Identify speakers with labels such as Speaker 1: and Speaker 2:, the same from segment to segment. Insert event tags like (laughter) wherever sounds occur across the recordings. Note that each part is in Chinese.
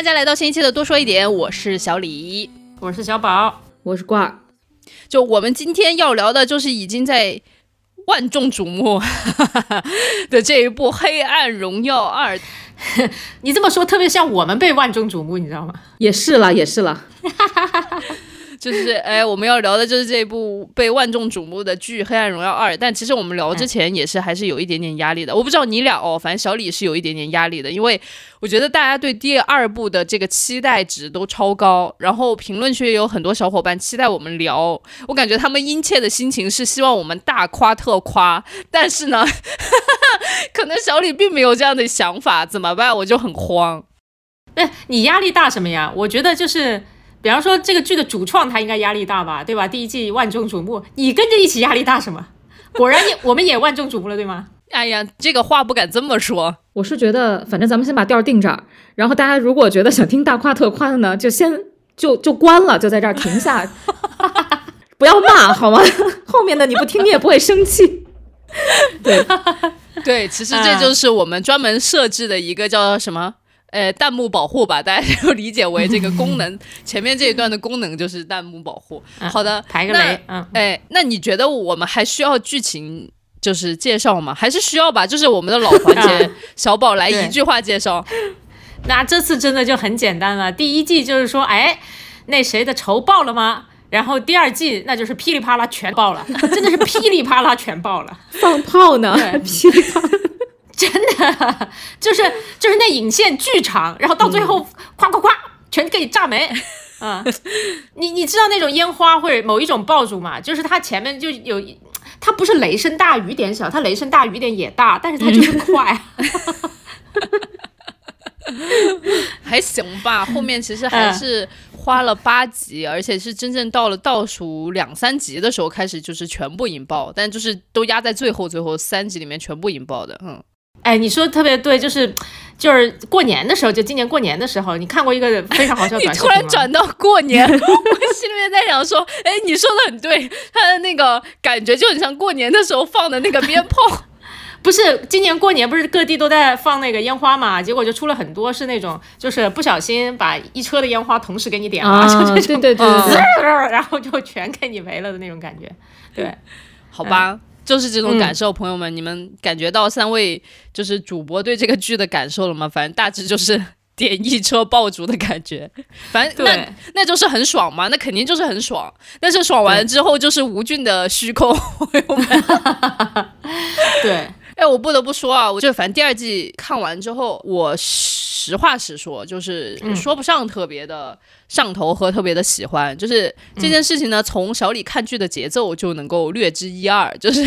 Speaker 1: 迎大家来到新一期的多说一点，我是小李，
Speaker 2: 我是小宝，
Speaker 3: 我是挂儿。
Speaker 1: 就我们今天要聊的，就是已经在万众瞩目 (laughs) 的这一部《黑暗荣耀二》。(laughs)
Speaker 2: 你这么说，特别像我们被万众瞩目，你知道吗？
Speaker 3: 也是了，也是了。(laughs)
Speaker 1: 就是哎，我们要聊的就是这部被万众瞩目的剧《黑暗荣耀二》，但其实我们聊之前也是还是有一点点压力的。我不知道你俩哦，反正小李是有一点点压力的，因为我觉得大家对第二部的这个期待值都超高，然后评论区也有很多小伙伴期待我们聊，我感觉他们殷切的心情是希望我们大夸特夸，但是呢，(laughs) 可能小李并没有这样的想法，怎么办？我就很慌。
Speaker 2: 哎，你压力大什么呀？我觉得就是。比方说这个剧的主创他应该压力大吧，对吧？第一季万众瞩目，你跟着一起压力大什么？果然也我们也万众瞩目了，对吗？(laughs)
Speaker 1: 哎呀，这个话不敢这么说。
Speaker 3: 我是觉得，反正咱们先把调定这儿，然后大家如果觉得想听大夸特夸的呢，就先就就关了，就在这儿停下，(laughs) 不要骂好吗？(laughs) 后面的你不听你也不会生气。对
Speaker 1: 对，其实这就是我们专门设置的一个叫什么？呃，弹幕保护吧，大家 (laughs) 就理解为这个功能。(laughs) 前面这一段的功能就是弹幕保护。好的，
Speaker 2: 排个雷。嗯，
Speaker 1: 哎，那你觉得我们还需要剧情就是介绍吗？还是需要吧？就是我们的老环节，(laughs) 小宝来一句话介绍。
Speaker 2: 那这次真的就很简单了。第一季就是说，哎，那谁的仇报了吗？然后第二季那就是噼里啪啦全爆了，真的是噼里啪啦全爆了，
Speaker 3: 放炮呢，噼里啪啦。
Speaker 2: 真的就是就是那引线巨长，然后到最后夸夸夸全给你炸没，啊，(laughs) 你你知道那种烟花或者某一种爆竹嘛？就是它前面就有，它不是雷声大雨点小，它雷声大雨点也大，但是它就是快，
Speaker 1: 还行吧。后面其实还是花了八集，而且是真正到了倒数两三集的时候开始就是全部引爆，但就是都压在最后最后三集里面全部引爆的，嗯。
Speaker 2: 哎，你说的特别对，就是，就是过年的时候，就今年过年的时候，你看过一个非常好笑的 (laughs) 短
Speaker 1: 视频吗？突然转到过年，(laughs) 我心里面在想说，哎，你说的很对，他的那个感觉就很像过年的时候放的那个鞭炮。(laughs)
Speaker 2: 不是今年过年不是各地都在放那个烟花嘛？结果就出了很多是那种，就是不小心把一车的烟花同时给你点了，
Speaker 3: 对对对对，
Speaker 2: 然后就全给你没了的那种感觉。对，
Speaker 1: 好吧。就是这种感受，朋友们，你们感觉到三位就是主播对这个剧的感受了吗？反正大致就是 (laughs) 点一车爆竹的感觉，反正那那就是很爽嘛，那肯定就是很爽。但是爽完之后就是吴俊的虚空，朋友们。(laughs)
Speaker 2: 对，
Speaker 1: 哎，我不得不说啊，我就反正第二季看完之后，我实话实说，就是说不上特别的。上头和特别的喜欢，就是这件事情呢，从小李看剧的节奏就能够略知一二。就是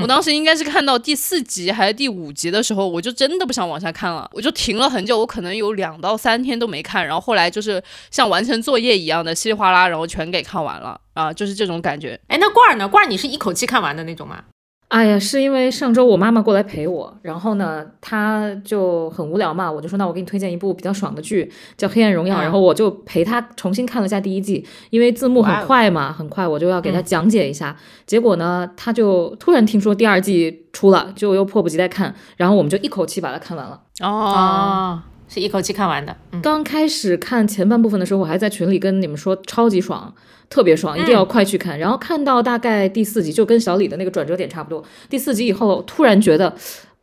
Speaker 1: 我当时应该是看到第四集还是第五集的时候，我就真的不想往下看了，我就停了很久，我可能有两到三天都没看。然后后来就是像完成作业一样的稀里哗啦，然后全给看完了啊，就是这种感觉。
Speaker 2: 哎，那罐儿呢？罐儿你是一口气看完的那种吗？
Speaker 3: 哎呀，是因为上周我妈妈过来陪我，然后呢，她就很无聊嘛，我就说那我给你推荐一部比较爽的剧，叫《黑暗荣耀》，然后我就陪她重新看了一下第一季，因为字幕很快嘛，很快我就要给她讲解一下。结果呢，她就突然听说第二季出了，就又迫不及待看，然后我们就一口气把它看完了。
Speaker 2: 哦。是一口气看完的。
Speaker 3: 刚开始看前半部分的时候，我还在群里跟你们说超级爽，特别爽，一定要快去看。然后看到大概第四集，就跟小李的那个转折点差不多。第四集以后，突然觉得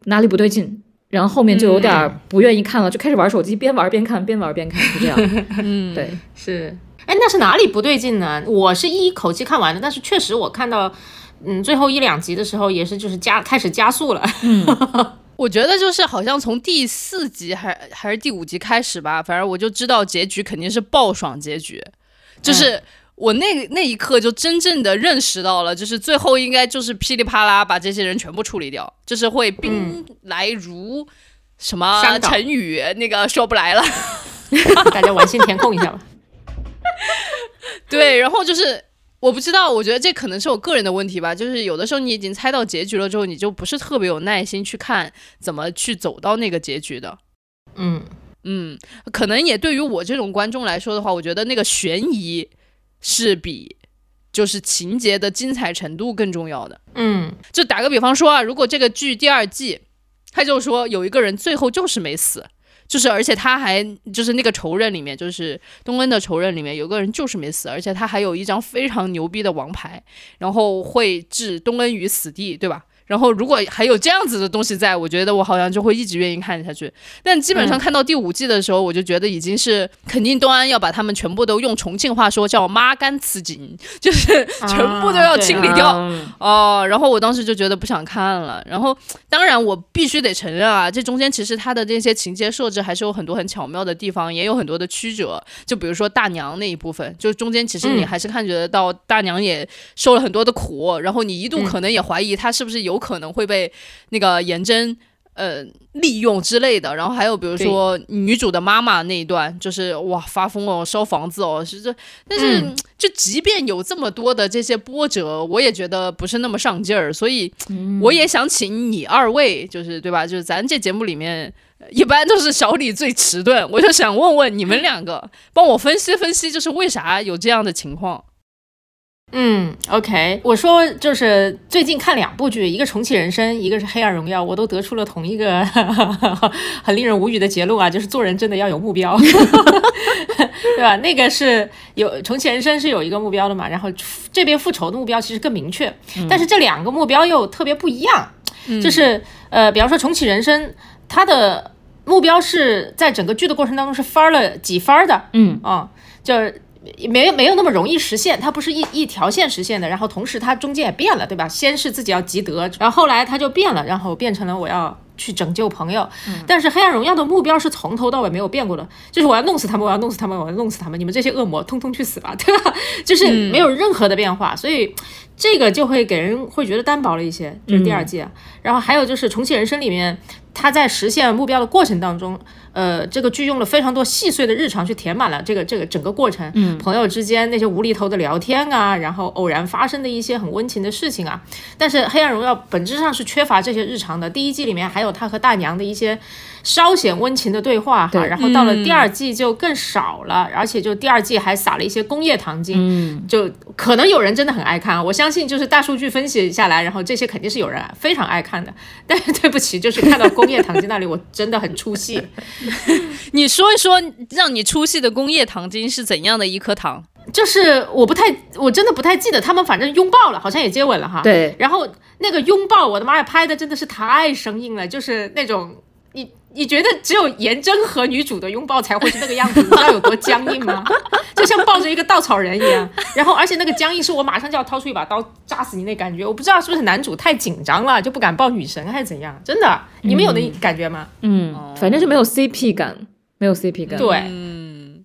Speaker 3: 哪里不对劲，然后后面就有点不愿意看了，就开始玩手机，边玩边看，边玩边看，是这样。(laughs) 嗯，对，
Speaker 2: 是。哎，那是哪里不对劲呢？我是一口气看完的，但是确实我看到嗯最后一两集的时候，也是就是加开始加速了。嗯。(laughs)
Speaker 1: 我觉得就是好像从第四集还还是第五集开始吧，反正我就知道结局肯定是爆爽结局，就是我那那一刻就真正的认识到了，就是最后应该就是噼里啪啦把这些人全部处理掉，就是会兵来如什么成语那个说不来了，(laughs)
Speaker 2: 大家完形填空一下吧。
Speaker 1: 对，然后就是。我不知道，我觉得这可能是我个人的问题吧。就是有的时候你已经猜到结局了之后，你就不是特别有耐心去看怎么去走到那个结局的。
Speaker 2: 嗯
Speaker 1: 嗯，可能也对于我这种观众来说的话，我觉得那个悬疑是比就是情节的精彩程度更重要的。
Speaker 2: 嗯，
Speaker 1: 就打个比方说啊，如果这个剧第二季，他就说有一个人最后就是没死。就是而且他还就是那个仇人里面，就是东恩的仇人里面有个人就是没死，而且他还有一张非常牛逼的王牌，然后会置东恩于死地，对吧？然后如果还有这样子的东西在，我觉得我好像就会一直愿意看下去。但基本上看到第五季的时候，我就觉得已经是肯定东安要把他们全部都用重庆话说叫“妈干吃紧”，就是全部都要清理掉哦。然后我当时就觉得不想看了。然后当然我必须得承认啊，这中间其实它的这些情节设置还是有很多很巧妙的地方，也有很多的曲折。就比如说大娘那一部分，就中间其实你还是看觉得到大娘也受了很多的苦，然后你一度可能也怀疑她是不是有。有可能会被那个颜真呃利用之类的，然后还有比如说女主的妈妈那一段，就是哇发疯哦，烧房子哦，是这。但是就即便有这么多的这些波折，我也觉得不是那么上劲儿，所以我也想请你二位，就是对吧？就是咱这节目里面一般都是小李最迟钝，我就想问问你们两个，帮我分析分析，就是为啥有这样的情况。
Speaker 2: 嗯，OK，我说就是最近看两部剧，一个重启人生，一个是黑暗荣耀，我都得出了同一个 (laughs) 很令人无语的结论啊，就是做人真的要有目标，(laughs) 对吧？那个是有重启人生是有一个目标的嘛，然后这边复仇的目标其实更明确，但是这两个目标又特别不一样，就是呃，比方说重启人生，它的目标是在整个剧的过程当中是翻了几番的，
Speaker 3: 嗯
Speaker 2: 啊，就是。没有没有那么容易实现，它不是一一条线实现的。然后同时它中间也变了，对吧？先是自己要积德，然后后来它就变了，然后变成了我要去拯救朋友。但是黑暗荣耀的目标是从头到尾没有变过的，就是我要弄死他们，我要弄死他们，我要弄死他们，你们这些恶魔通通去死吧，对吧？(laughs) 就是没有任何的变化，所以这个就会给人会觉得单薄了一些。就是第二季，然后还有就是重启人生里面，他在实现目标的过程当中。呃，这个剧用了非常多细碎的日常去填满了这个这个整个过程，
Speaker 3: 嗯，
Speaker 2: 朋友之间那些无厘头的聊天啊，然后偶然发生的一些很温情的事情啊，但是《黑暗荣耀》本质上是缺乏这些日常的。第一季里面还有他和大娘的一些。稍显温情的对话哈，然后到了第二季就更少了，而且就第二季还撒了一些工业糖精，嗯就可能有人真的很爱看，我相信就是大数据分析下来，然后这些肯定是有人非常爱看的，(laughs) 但是对不起，就是看到工业糖精那里，我真的很出戏。(laughs)
Speaker 1: 你说一说让你出戏的工业糖精是怎样的一颗糖？
Speaker 2: 就是我不太，我真的不太记得，他们反正拥抱了，好像也接吻了哈。
Speaker 3: 对，
Speaker 2: 然后那个拥抱，我的妈呀，拍的真的是太生硬了，就是那种。你你觉得只有颜真和女主的拥抱才会是那个样子？你知道有多僵硬吗？(laughs) 就像抱着一个稻草人一样。然后，而且那个僵硬是我马上就要掏出一把刀扎死你那感觉。我不知道是不是男主太紧张了，就不敢抱女神还是怎样？真的，你们有那感觉吗？
Speaker 3: 嗯，反正是没有 CP 感，没有 CP 感。
Speaker 2: 对，
Speaker 1: 嗯，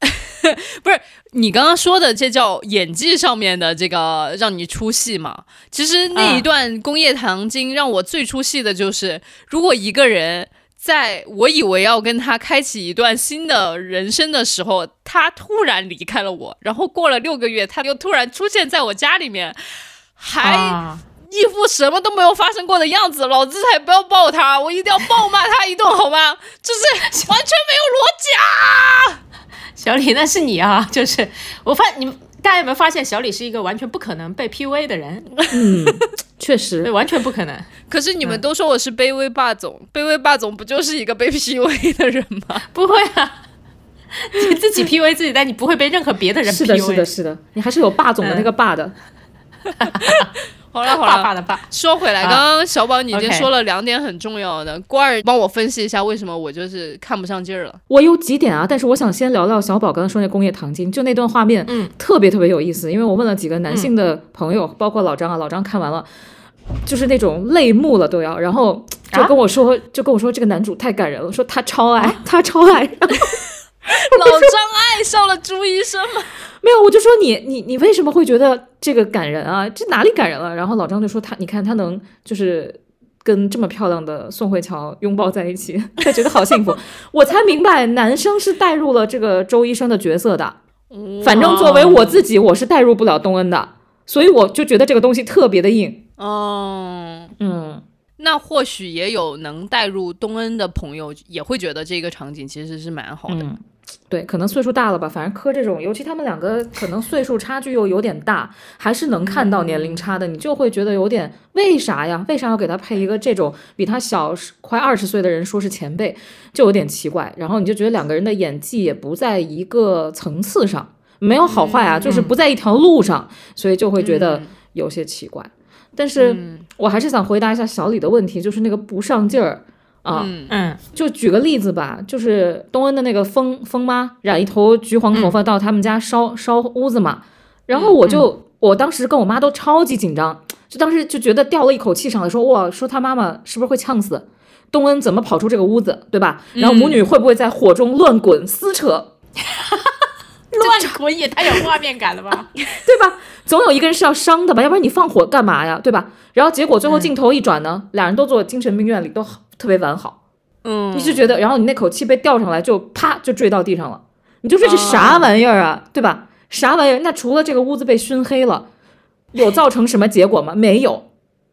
Speaker 1: (laughs) 不是。你刚刚说的这叫演技上面的这个让你出戏嘛？其实那一段工业糖精让我最出戏的就是，如果一个人在我以为要跟他开启一段新的人生的时候，他突然离开了我，然后过了六个月，他又突然出现在我家里面，还一副什么都没有发生过的样子，老子才不要抱他，我一定要暴骂他一顿，好吗？就是完全没有逻辑啊！
Speaker 2: 小李，那是你啊！就是我发，你们大家有没有发现，小李是一个完全不可能被 PUA 的人？
Speaker 3: 嗯，确实，(laughs)
Speaker 2: 对，完全不可能。
Speaker 1: 可是你们都说我是卑微霸总，卑微霸总不就是一个被 PUA 的人吗？(laughs)
Speaker 2: 不会啊，你自己 PUA 自己，但你不会被任何别的人 PUA。
Speaker 3: 是的，是的，是的，你还是有霸总的那个霸的。(laughs)
Speaker 1: 好了好了，
Speaker 2: 爸爸的爸。
Speaker 1: 说回来，刚刚小宝你已经说了两点很重要的，瓜儿帮我分析一下为什么我就是看不上劲儿了。
Speaker 3: 我有几点啊，但是我想先聊聊小宝刚刚说那工业糖精，就那段画面，
Speaker 2: 嗯，
Speaker 3: 特别特别有意思。因为我问了几个男性的朋友，包括老张啊，老张看完了，就是那种泪目了都要，然后就跟我说，就跟我说这个男主太感人了，说他超爱，他超爱。(laughs)
Speaker 1: 老张爱上了朱医生吗？(laughs)
Speaker 3: 没有，我就说你你你为什么会觉得这个感人啊？这哪里感人了？然后老张就说他，你看他能就是跟这么漂亮的宋慧乔拥抱在一起，(laughs) 他觉得好幸福。我才明白男生是带入了这个周医生的角色的。反正作为我自己，我是带入不了东恩的，所以我就觉得这个东西特别的硬。
Speaker 1: 哦，
Speaker 3: 嗯，
Speaker 1: 那或许也有能带入东恩的朋友也会觉得这个场景其实是蛮好的。
Speaker 3: 对，可能岁数大了吧，反正磕这种，尤其他们两个可能岁数差距又有点大，还是能看到年龄差的，你就会觉得有点为啥呀？为啥要给他配一个这种比他小快二十岁的人说是前辈，就有点奇怪。然后你就觉得两个人的演技也不在一个层次上，没有好坏啊，就是不在一条路上，所以就会觉得有些奇怪。但是我还是想回答一下小李的问题，就是那个不上劲儿。啊，
Speaker 2: 嗯，
Speaker 3: 就举个例子吧，就是东恩的那个疯疯妈染一头橘黄头发到他们家烧烧屋子嘛，然后我就我当时跟我妈都超级紧张，就当时就觉得掉了一口气上来，说哇，说他妈妈是不是会呛死？东恩怎么跑出这个屋子，对吧？然后母女会不会在火中乱滚撕扯？(laughs)
Speaker 2: 乱滚也太有画面感了吧，(laughs)
Speaker 3: 对吧？总有一个人是要伤的吧，要不然你放火干嘛呀，对吧？然后结果最后镜头一转呢，俩人都坐精神病院里都特别完好，
Speaker 1: 嗯，
Speaker 3: 你就觉得，然后你那口气被吊上来，就啪就坠到地上了，你就说这啥玩意儿啊，对吧？啥玩意儿？那除了这个屋子被熏黑了，有造成什么结果吗？(laughs) 没有，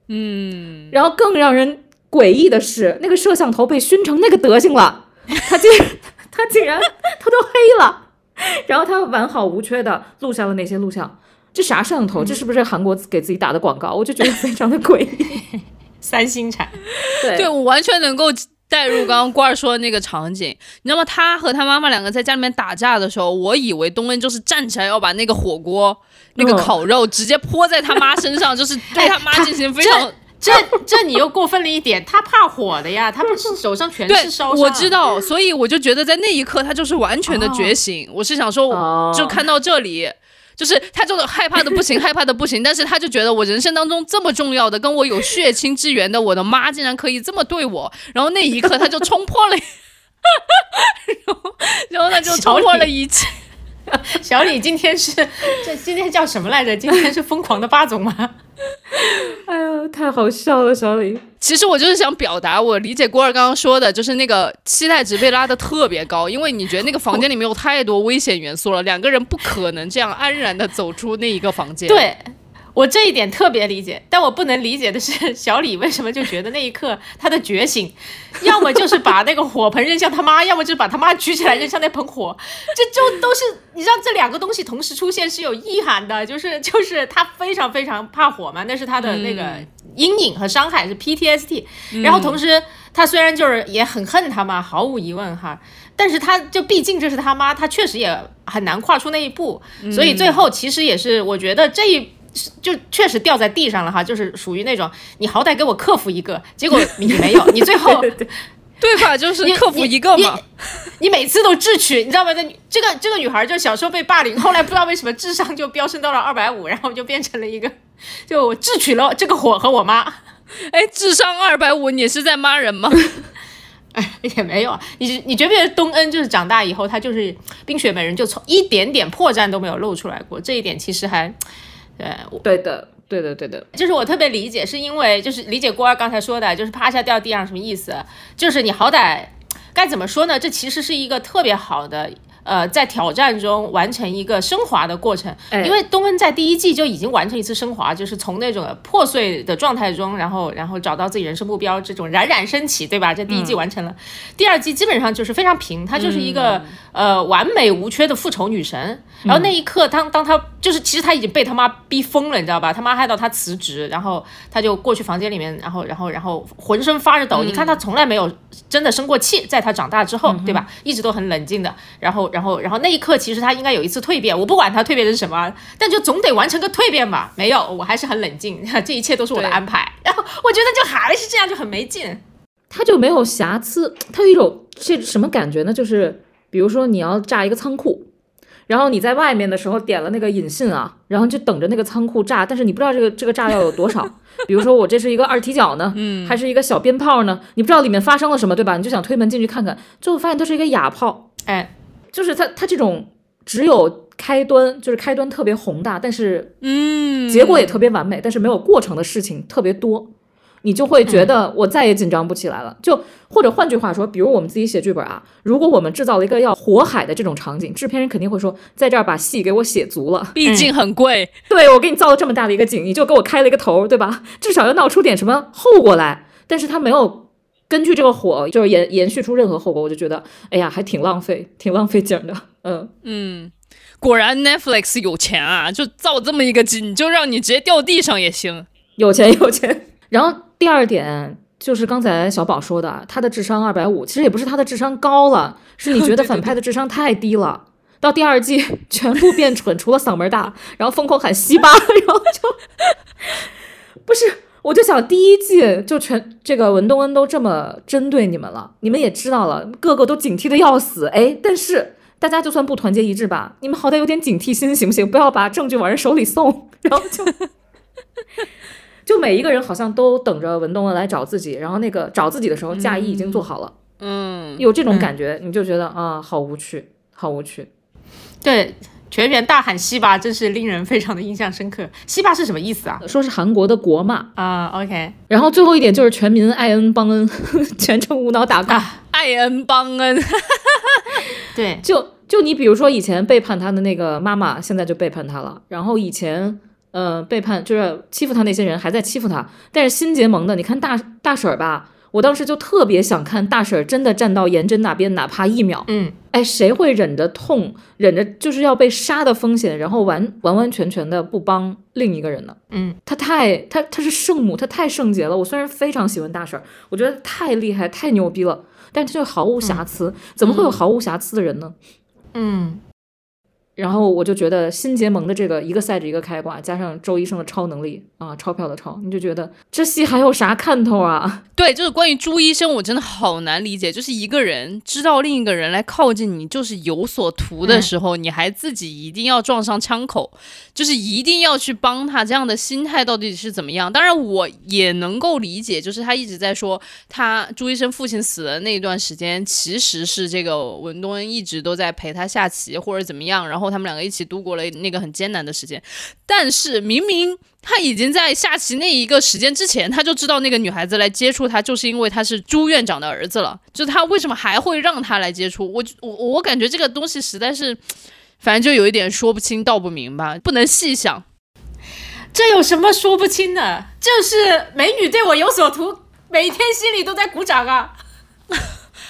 Speaker 1: 嗯，
Speaker 3: 然后更让人诡异的是，那个摄像头被熏成那个德行了，他竟 (laughs) 他竟然他都黑了。然后他完好无缺的录下了那些录像，这啥摄像头？这是不是韩国给自己打的广告？我就觉得非常的诡异。(laughs)
Speaker 2: 三星产，
Speaker 3: 对，
Speaker 1: 对我完全能够带入刚刚官儿说的那个场景。你知道吗？他和他妈妈两个在家里面打架的时候，我以为东恩就是站起来要把那个火锅、那个烤肉直接泼在他妈身上，就是对 (laughs) 他妈进行非常。
Speaker 2: 这这你又过分了一点，他怕火的呀，他不是手上全是烧伤。
Speaker 1: 我知道，所以我就觉得在那一刻他就是完全的觉醒。我是想说，就看到这里，就是他就是害怕的不行，(laughs) 害怕的不行，但是他就觉得我人生当中这么重要的，跟我有血亲之缘的我的妈竟然可以这么对我，然后那一刻他就冲破了，(laughs) 然后然后他就冲破了一切。(laughs)
Speaker 2: 小李今天是这今天叫什么来着？今天是疯狂的八总吗？(laughs)
Speaker 3: 哎呦，太好笑了，小李。
Speaker 1: 其实我就是想表达，我理解郭二刚刚说的，就是那个期待值被拉得特别高，因为你觉得那个房间里面有太多危险元素了，两个人不可能这样安然的走出那一个房间。
Speaker 2: 对。我这一点特别理解，但我不能理解的是 (laughs) 小李为什么就觉得那一刻他的觉醒，要么就是把那个火盆扔向他妈，要么就是把他妈举起来扔向那盆火，这就都是你知道这两个东西同时出现是有意涵的，就是就是他非常非常怕火嘛，那是他的那个阴影和伤害是 PTSD，然后同时他虽然就是也很恨他妈，毫无疑问哈，但是他就毕竟这是他妈，他确实也很难跨出那一步，所以最后其实也是我觉得这一。就确实掉在地上了哈，就是属于那种你好歹给我克服一个，结果 (laughs) 你没有，你最后 (laughs)
Speaker 1: 对吧？就是克服一个嘛。
Speaker 2: 你每次都智取，你知道吗？这这个这个女孩就小时候被霸凌，后来不知道为什么智商就飙升到了二百五，然后就变成了一个就智取了这个火和我妈。
Speaker 1: 哎，智商二百五，你是在骂人吗？(laughs)
Speaker 2: 哎，也没有。你你觉不觉得东恩就是长大以后，他就是冰雪美人，就从一点点破绽都没有露出来过？这一点其实还。对，
Speaker 3: 对的，对的，对的，
Speaker 2: 就是我特别理解，是因为就是理解郭二刚才说的，就是趴下掉地上什么意思？就是你好歹该怎么说呢？这其实是一个特别好的。呃，在挑战中完成一个升华的过程，因为东恩在第一季就已经完成一次升华，就是从那种破碎的状态中，然后然后找到自己人生目标，这种冉冉升起，对吧？这第一季完成了，第二季基本上就是非常平，她就是一个呃完美无缺的复仇女神。然后那一刻，当当她就是其实她已经被他妈逼疯了，你知道吧？他妈害到她辞职，然后她就过去房间里面，然后然后然后浑身发着抖。你看她从来没有真的生过气，在她长大之后，对吧？一直都很冷静的，然后。然后，然后那一刻，其实他应该有一次蜕变。我不管他蜕变的是什么，但就总得完成个蜕变吧。没有，我还是很冷静。(laughs) 这一切都是我的安排。然后我觉得就还是这样，就很没劲。
Speaker 3: 他就没有瑕疵，他有一种这什么感觉呢？就是比如说你要炸一个仓库，然后你在外面的时候点了那个引信啊，然后就等着那个仓库炸，但是你不知道这个这个炸药有多少。(laughs) 比如说我这是一个二踢脚呢，嗯，还是一个小鞭炮呢？你不知道里面发生了什么，对吧？你就想推门进去看看，最后发现它是一个哑炮，
Speaker 2: 哎。
Speaker 3: 就是他他这种只有开端，就是开端特别宏大，但是
Speaker 1: 嗯，
Speaker 3: 结果也特别完美，但是没有过程的事情特别多，你就会觉得我再也紧张不起来了。就或者换句话说，比如我们自己写剧本啊，如果我们制造了一个要火海的这种场景，制片人肯定会说，在这儿把戏给我写足了，
Speaker 1: 毕竟很贵。
Speaker 3: 对我给你造了这么大的一个景，你就给我开了一个头，对吧？至少要闹出点什么后果来。但是他没有。根据这个火就是延延续出任何后果，我就觉得哎呀，还挺浪费，挺浪费景的。嗯
Speaker 1: 嗯，果然 Netflix 有钱啊，就造这么一个机，你就让你直接掉地上也行。
Speaker 3: 有钱有钱。然后第二点就是刚才小宝说的，他的智商二百五，其实也不是他的智商高了，是你觉得 (laughs) 反派的智商太低了。到第二季全部变蠢，除了嗓门大，然后疯狂喊西巴，然后就 (laughs) 不是，我就想第一季就全这个文东恩都这么针对你们了，你们也知道了，个个都警惕的要死，哎，但是大家就算不团结一致吧，你们好歹有点警惕心行不行？不要把证据往人手里送，然后就就每一个人好像都等着文东恩来找自己，然后那个找自己的时候，嫁衣已经做好了，
Speaker 1: 嗯，
Speaker 3: 有这种感觉，你就觉得啊，好无趣，好无趣。
Speaker 2: 对，全员大喊西巴，真是令人非常的印象深刻。西巴是什么意思啊？
Speaker 3: 说是韩国的国骂
Speaker 2: 啊。OK，
Speaker 3: 然后最后一点就是全民爱恩邦恩，(laughs) 全程无脑打尬，
Speaker 1: 爱恩邦恩。(laughs)
Speaker 2: 对，
Speaker 3: 就就你比如说以前背叛他的那个妈妈，现在就背叛他了。然后以前呃背叛就是欺负他那些人还在欺负他，但是新结盟的，你看大大婶儿吧。我当时就特别想看大婶真的站到颜真那边，哪怕一秒。
Speaker 2: 嗯，
Speaker 3: 哎，谁会忍着痛，忍着就是要被杀的风险，然后完完完全全的不帮另一个人呢？
Speaker 2: 嗯，
Speaker 3: 她太她她是圣母，她太圣洁了。我虽然非常喜欢大婶，我觉得太厉害，太牛逼了，但她就毫无瑕疵。怎么会有毫无瑕疵的人呢？
Speaker 2: 嗯。
Speaker 3: 然后我就觉得新结盟的这个一个赛制一个开挂，加上周医生的超能力啊，钞票的钞，你就觉得这戏还有啥看头啊？(laughs)
Speaker 1: 对，就是关于朱医生，我真的好难理解。就是一个人知道另一个人来靠近你，就是有所图的时候，你还自己一定要撞上枪口，就是一定要去帮他，这样的心态到底是怎么样？当然，我也能够理解，就是他一直在说，他朱医生父亲死的那一段时间，其实是这个文东恩一直都在陪他下棋或者怎么样，然后。他们两个一起度过了那个很艰难的时间，但是明明他已经在下棋那一个时间之前，他就知道那个女孩子来接触他，就是因为他是朱院长的儿子了。就他为什么还会让他来接触？我我我感觉这个东西实在是，反正就有一点说不清道不明吧，不能细想。
Speaker 2: 这有什么说不清的？就是美女对我有所图，每天心里都在鼓掌啊。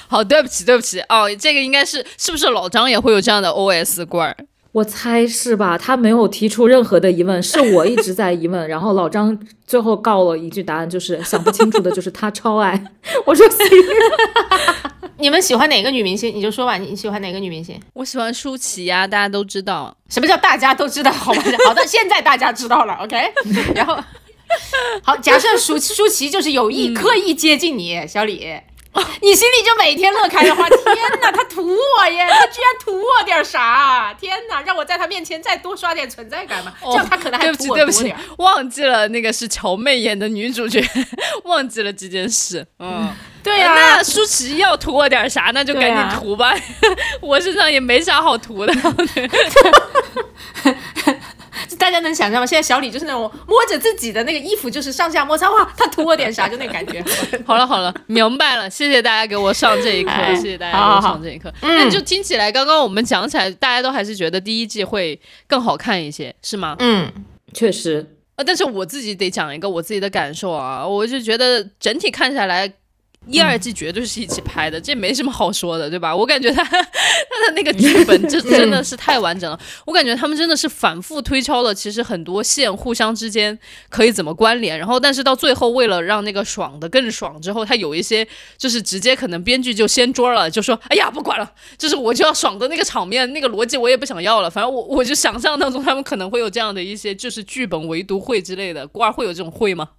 Speaker 1: 好，对不起，对不起哦，这个应该是是不是老张也会有这样的 O S 罐？
Speaker 3: 我猜是吧？他没有提出任何的疑问，是我一直在疑问，然后老张最后告了一句答案，就是想不清楚的就是他超爱。我说行。(laughs)
Speaker 2: 你们喜欢哪个女明星？你就说吧，你喜欢哪个女明星？
Speaker 1: 我喜欢舒淇呀，大家都知道。
Speaker 2: 什么叫大家都知道？好吧，好的，现在大家知道了，OK。然后，好，假设舒舒淇就是有意刻意接近你，小李。(laughs) 你心里就每天乐开的花，天哪，他图我耶！他居然图我点啥？天哪，让我在他面前再多刷点存在感嘛？这样他可能还图我
Speaker 1: 多点。忘记了那个是乔妹演的女主角，(laughs) 忘记了这件事。嗯，
Speaker 2: 对呀。
Speaker 1: 那舒淇要图我点啥？那就赶紧图吧，(laughs) 我身上也没啥好图的。
Speaker 2: 大家能想象吗？现在小李就是那种摸着自己的那个衣服，就是上下摩擦，哇，他图我点啥？就那感觉。(laughs)
Speaker 1: 好了好了，明白了，谢谢大家给我上这一课，谢谢大家给我上这一课。那就听起来，刚刚我们讲起来，大家都还是觉得第一季会更好看一些，是吗？
Speaker 3: 嗯，确实。
Speaker 1: 呃，但是我自己得讲一个我自己的感受啊，我就觉得整体看下来。一二季绝对是一起拍的，这没什么好说的，对吧？我感觉他 (laughs) 他的那个剧本 (laughs) 就真的是太完整了。我感觉他们真的是反复推敲了，其实很多线互相之间可以怎么关联。然后，但是到最后，为了让那个爽的更爽，之后他有一些就是直接可能编剧就掀桌了，就说：“哎呀，不管了，就是我就要爽的那个场面，那个逻辑我也不想要了。反正我我就想象当中他们可能会有这样的一些就是剧本围读会之类的。瓜儿会有这种会吗？”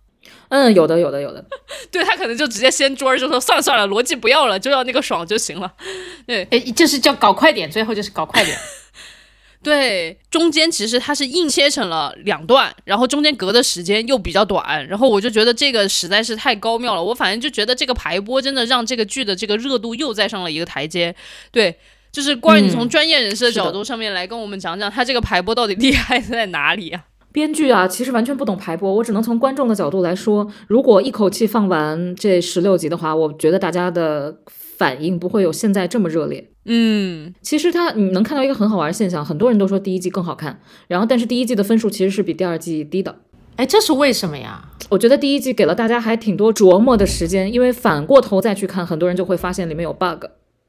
Speaker 3: 嗯，有的，有的，有的。(laughs)
Speaker 1: 对他可能就直接掀桌，就说算了算了，逻辑不要了，就要那个爽就行了。对，
Speaker 2: 哎，就是叫搞快点，最后就是搞快点。(laughs)
Speaker 1: 对，中间其实它是硬切成了两段，然后中间隔的时间又比较短，然后我就觉得这个实在是太高妙了。我反正就觉得这个排播真的让这个剧的这个热度又再上了一个台阶。对，就是关于你从专业人士的角度上面来跟我们讲讲，他这个排播到底厉害在哪里啊？
Speaker 3: 编剧啊，其实完全不懂排播，我只能从观众的角度来说，如果一口气放完这十六集的话，我觉得大家的反应不会有现在这么热烈。
Speaker 1: 嗯，
Speaker 3: 其实他你能看到一个很好玩的现象，很多人都说第一季更好看，然后但是第一季的分数其实是比第二季低的。
Speaker 2: 哎，这是为什么呀？
Speaker 3: 我觉得第一季给了大家还挺多琢磨的时间，因为反过头再去看，很多人就会发现里面有 bug，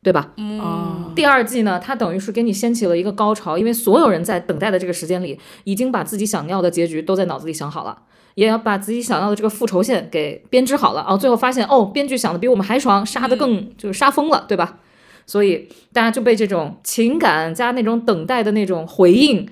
Speaker 3: 对吧？
Speaker 2: 嗯，
Speaker 3: 第二季呢，它等于是给你掀起了一个高潮，因为所有人在等待的这个时间里，已经把自己想要的结局都在脑子里想好了，也要把自己想要的这个复仇线给编织好了。哦，最后发现哦，编剧想的比我们还爽，杀的更就是杀疯了，对吧？所以大家就被这种情感加那种等待的那种回应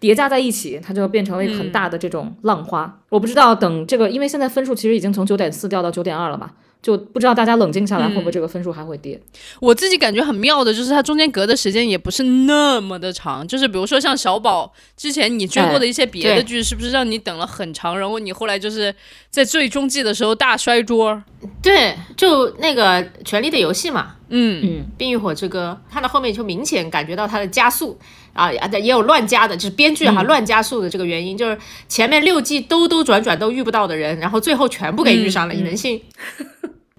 Speaker 3: 叠加在一起，它就变成了一个很大的这种浪花。我不知道等这个，因为现在分数其实已经从九点四掉到九点二了嘛，就不知道大家冷静下来会不会这个分数还会跌。
Speaker 1: 我自己感觉很妙的就是它中间隔的时间也不是那么的长，就是比如说像小宝之前你追过的一些别的剧，是不是让你等了很长，然后你后来就是在最终季的时候大摔桌？
Speaker 2: 对，就那个《权力的游戏》嘛，
Speaker 1: 嗯，
Speaker 3: 嗯，《
Speaker 2: 冰与火之歌》，看到后面就明显感觉到它的加速啊，也有乱加的，就是编剧哈、乱加速的这个原因，就是前面六季兜兜转转都遇不到的人，然后最后全部给遇上了，你能信？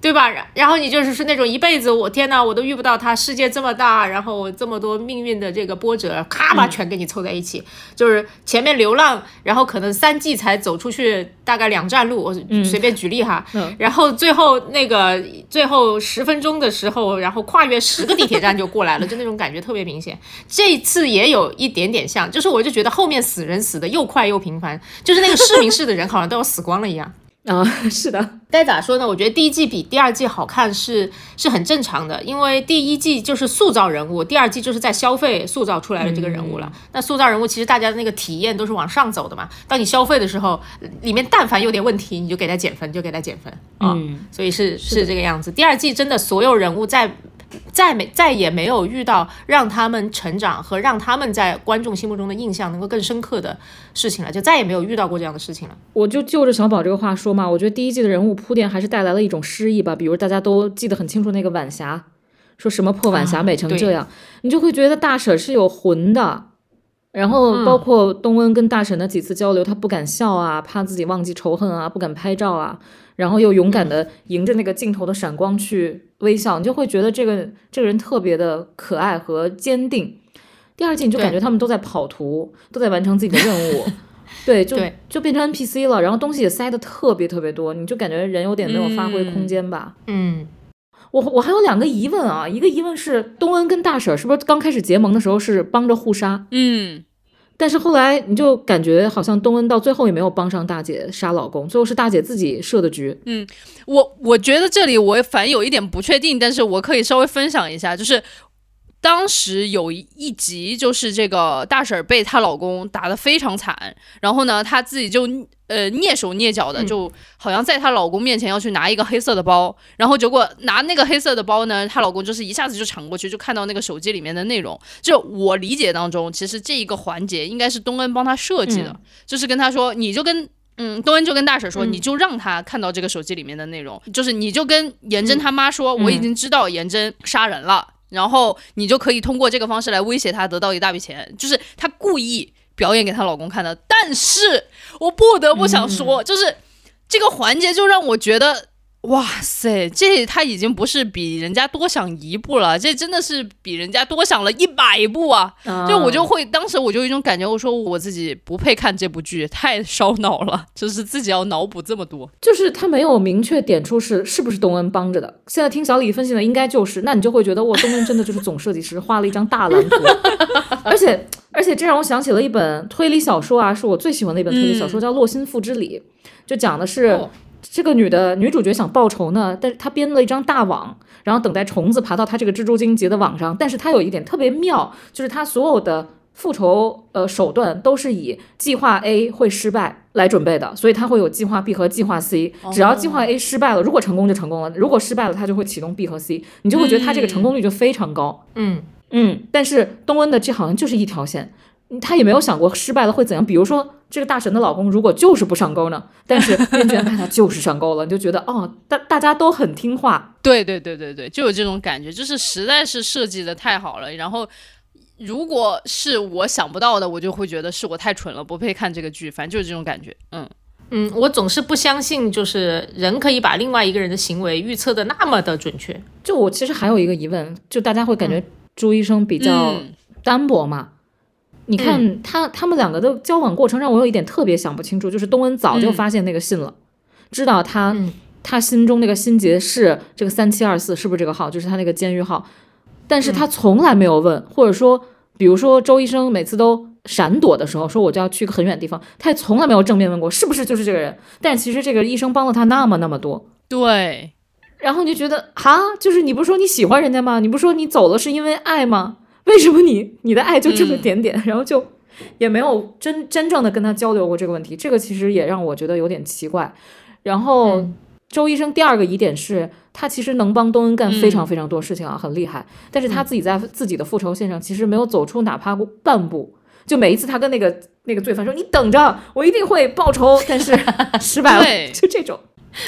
Speaker 2: 对吧？然然后你就是是那种一辈子，我天哪，我都遇不到他，世界这么大，然后这么多命运的这个波折，咔吧全给你凑在一起。就是前面流浪，然后可能三季才走出去大概两站路，我随便举例哈。
Speaker 3: 嗯
Speaker 2: 然后最后那个最后十分钟的时候，然后跨越十个地铁站就过来了，(laughs) 就那种感觉特别明显。这次也有一点点像，就是我就觉得后面死人死的又快又频繁，就是那个市民市的人好像都要死光了一样。
Speaker 3: 啊，(laughs) 是的，
Speaker 2: 该咋说呢？我觉得第一季比第二季好看是是很正常的，因为第一季就是塑造人物，第二季就是在消费塑造出来的这个人物了。那塑造人物其实大家的那个体验都是往上走的嘛。当你消费的时候，里面但凡有点问题，你就给他减分，就给他减分啊。
Speaker 3: 嗯
Speaker 2: 所以是是这个样子。第二季真的所有人物在。再没再也没有遇到让他们成长和让他们在观众心目中的印象能够更深刻的事情了，就再也没有遇到过这样的事情了。
Speaker 3: 我就就着小宝这个话说嘛，我觉得第一季的人物铺垫还是带来了一种诗意吧，比如大家都记得很清楚那个晚霞，说什么破晚霞
Speaker 2: 啊
Speaker 3: 美成这样，你就会觉得大婶是有魂的。然后
Speaker 2: 嗯。
Speaker 3: 包括东恩跟大婶的几次交流，他不敢笑啊，怕自己忘记仇恨啊，不敢拍照啊，然后又勇敢的迎着那个镜头的闪光去微笑，你就会觉得这个这个人特别的可爱和坚定。第二季你就感觉他们都在跑图，都在完成自己的任务，(laughs) 对，就
Speaker 2: 对。
Speaker 3: 就变成 NPC 了，然后东西也塞的特别特别多，你就感觉人有点没有发挥空间吧。
Speaker 2: 嗯，
Speaker 3: 我我还有两个疑问啊，一个疑问是东恩跟大婶是不是刚开始结盟的时候是帮着互杀，
Speaker 1: 嗯，
Speaker 3: 但是后来你就感觉好像东恩到最后也没有帮上大姐杀老公，最后是大姐自己设的局。
Speaker 1: 嗯我我觉得这里我反有一点不确定，但是我可以稍微分享一下，就是当时有一一集，就是这个大婶儿被她老公打得非常惨，然后呢，她自己就呃蹑手蹑脚的，就好像在她老公面前要去拿一个黑色的包，然后结果拿那个黑色的包呢，她老公就是一下子就抢过去，就看到那个手机里面的内容。就我理解当中，其实这一个环节应该是东恩帮她设计的，就是跟她说，你就跟。嗯，东恩就跟大婶说，
Speaker 3: 嗯。
Speaker 1: 你就让他看到这个手机里面的内容，就是你就跟颜真他妈说，我已经知道颜真杀人了，然后你就可以通过这个方式来威胁他得到一大笔钱，就是他故意表演给她老公看的。但是我不得不想说，就是这个环节就让我觉得。哇塞，这他已经不是比人家多想一步了，这真的是比人家多想了一百步啊！就我就会，当时我就有一种感觉，我说我自己不配看这部剧，太烧脑了，(laughs) 就是自己要脑补这么多。
Speaker 3: 就是他没有明确点出是 (laughs) 是不是东恩帮着的。现在听小李分析的应该就是，那你就会觉得我，东恩真的就是总设计师，画了一张大蓝图。(laughs) 而且而且这让我想起了一本推理小说啊，是我最喜欢的一本推理小说，叫《洛心赋之礼》，就讲的是。
Speaker 2: 哦
Speaker 3: 这个女的女主角想报仇呢，但是她编了一张大网，然后等待虫子爬到她这个蜘蛛精结的网上。但是她有一点特别妙，就是她所有的复仇呃手段都是以计划 A 会失败来准备的，所以她会有计划 B 和计划 C。只要计划 A 失败了，如果成功就成功了；如果失败了，她就会启动 B 和 C，你就会觉得她这个成功率就非常高。
Speaker 2: 嗯
Speaker 3: 嗯，但是东恩的这好像就是一条线，嗯他也没有想过失败了会怎样。比如说这个大神的老公如果就是不上钩呢，(laughs) 但是编剧安排他就是上钩了，你就觉得哦，大大家都很听话。
Speaker 1: 对对对对对，就有这种感觉，就是实在是设计的太好了。然后，如果是我想不到的，我就会觉得是我太蠢了，不配看这个剧。反正就是这种感觉。嗯，
Speaker 2: 嗯，我总是不相信，就是人可以把另外一个人的行为预测的那么的准确。
Speaker 3: 就我其实还有一个疑问，就大家会感觉朱医生比较
Speaker 1: 嗯
Speaker 3: 单薄嘛？你看他他们两个的交往过程让我有一点特别想不清楚，就是东恩早就发现那个信了，知道他、
Speaker 2: 嗯。
Speaker 3: 他心中那个心结是这个三七二四是不是这个号，就是他那个监狱号，但是他从来没有问，或者说，比如说周医生每次都闪躲的时候说我就要去一个很远的地方，他也从来没有正面问过是不是就是这个人，但其实这个医生帮了他那么那么多，
Speaker 1: 对，
Speaker 3: 然后你就觉得哈，就是你不是说你喜欢人家吗？你不是说你走了是因为爱吗？为什么你你的爱就这么点点，(laughs) 然后就也没有真真正的跟他交流过这个问题？这个其实也让我觉得有点奇怪。然后、
Speaker 2: 嗯
Speaker 3: 周医生第二个疑点是他其实能帮东恩干非常非常多事情啊，很厉害，但是他自己在自己的复仇线上其实没有走出哪怕过半步。就每一次他跟那个那个罪犯说：“你等着，我一定会报仇。”但是 (laughs) 失败了，就这种。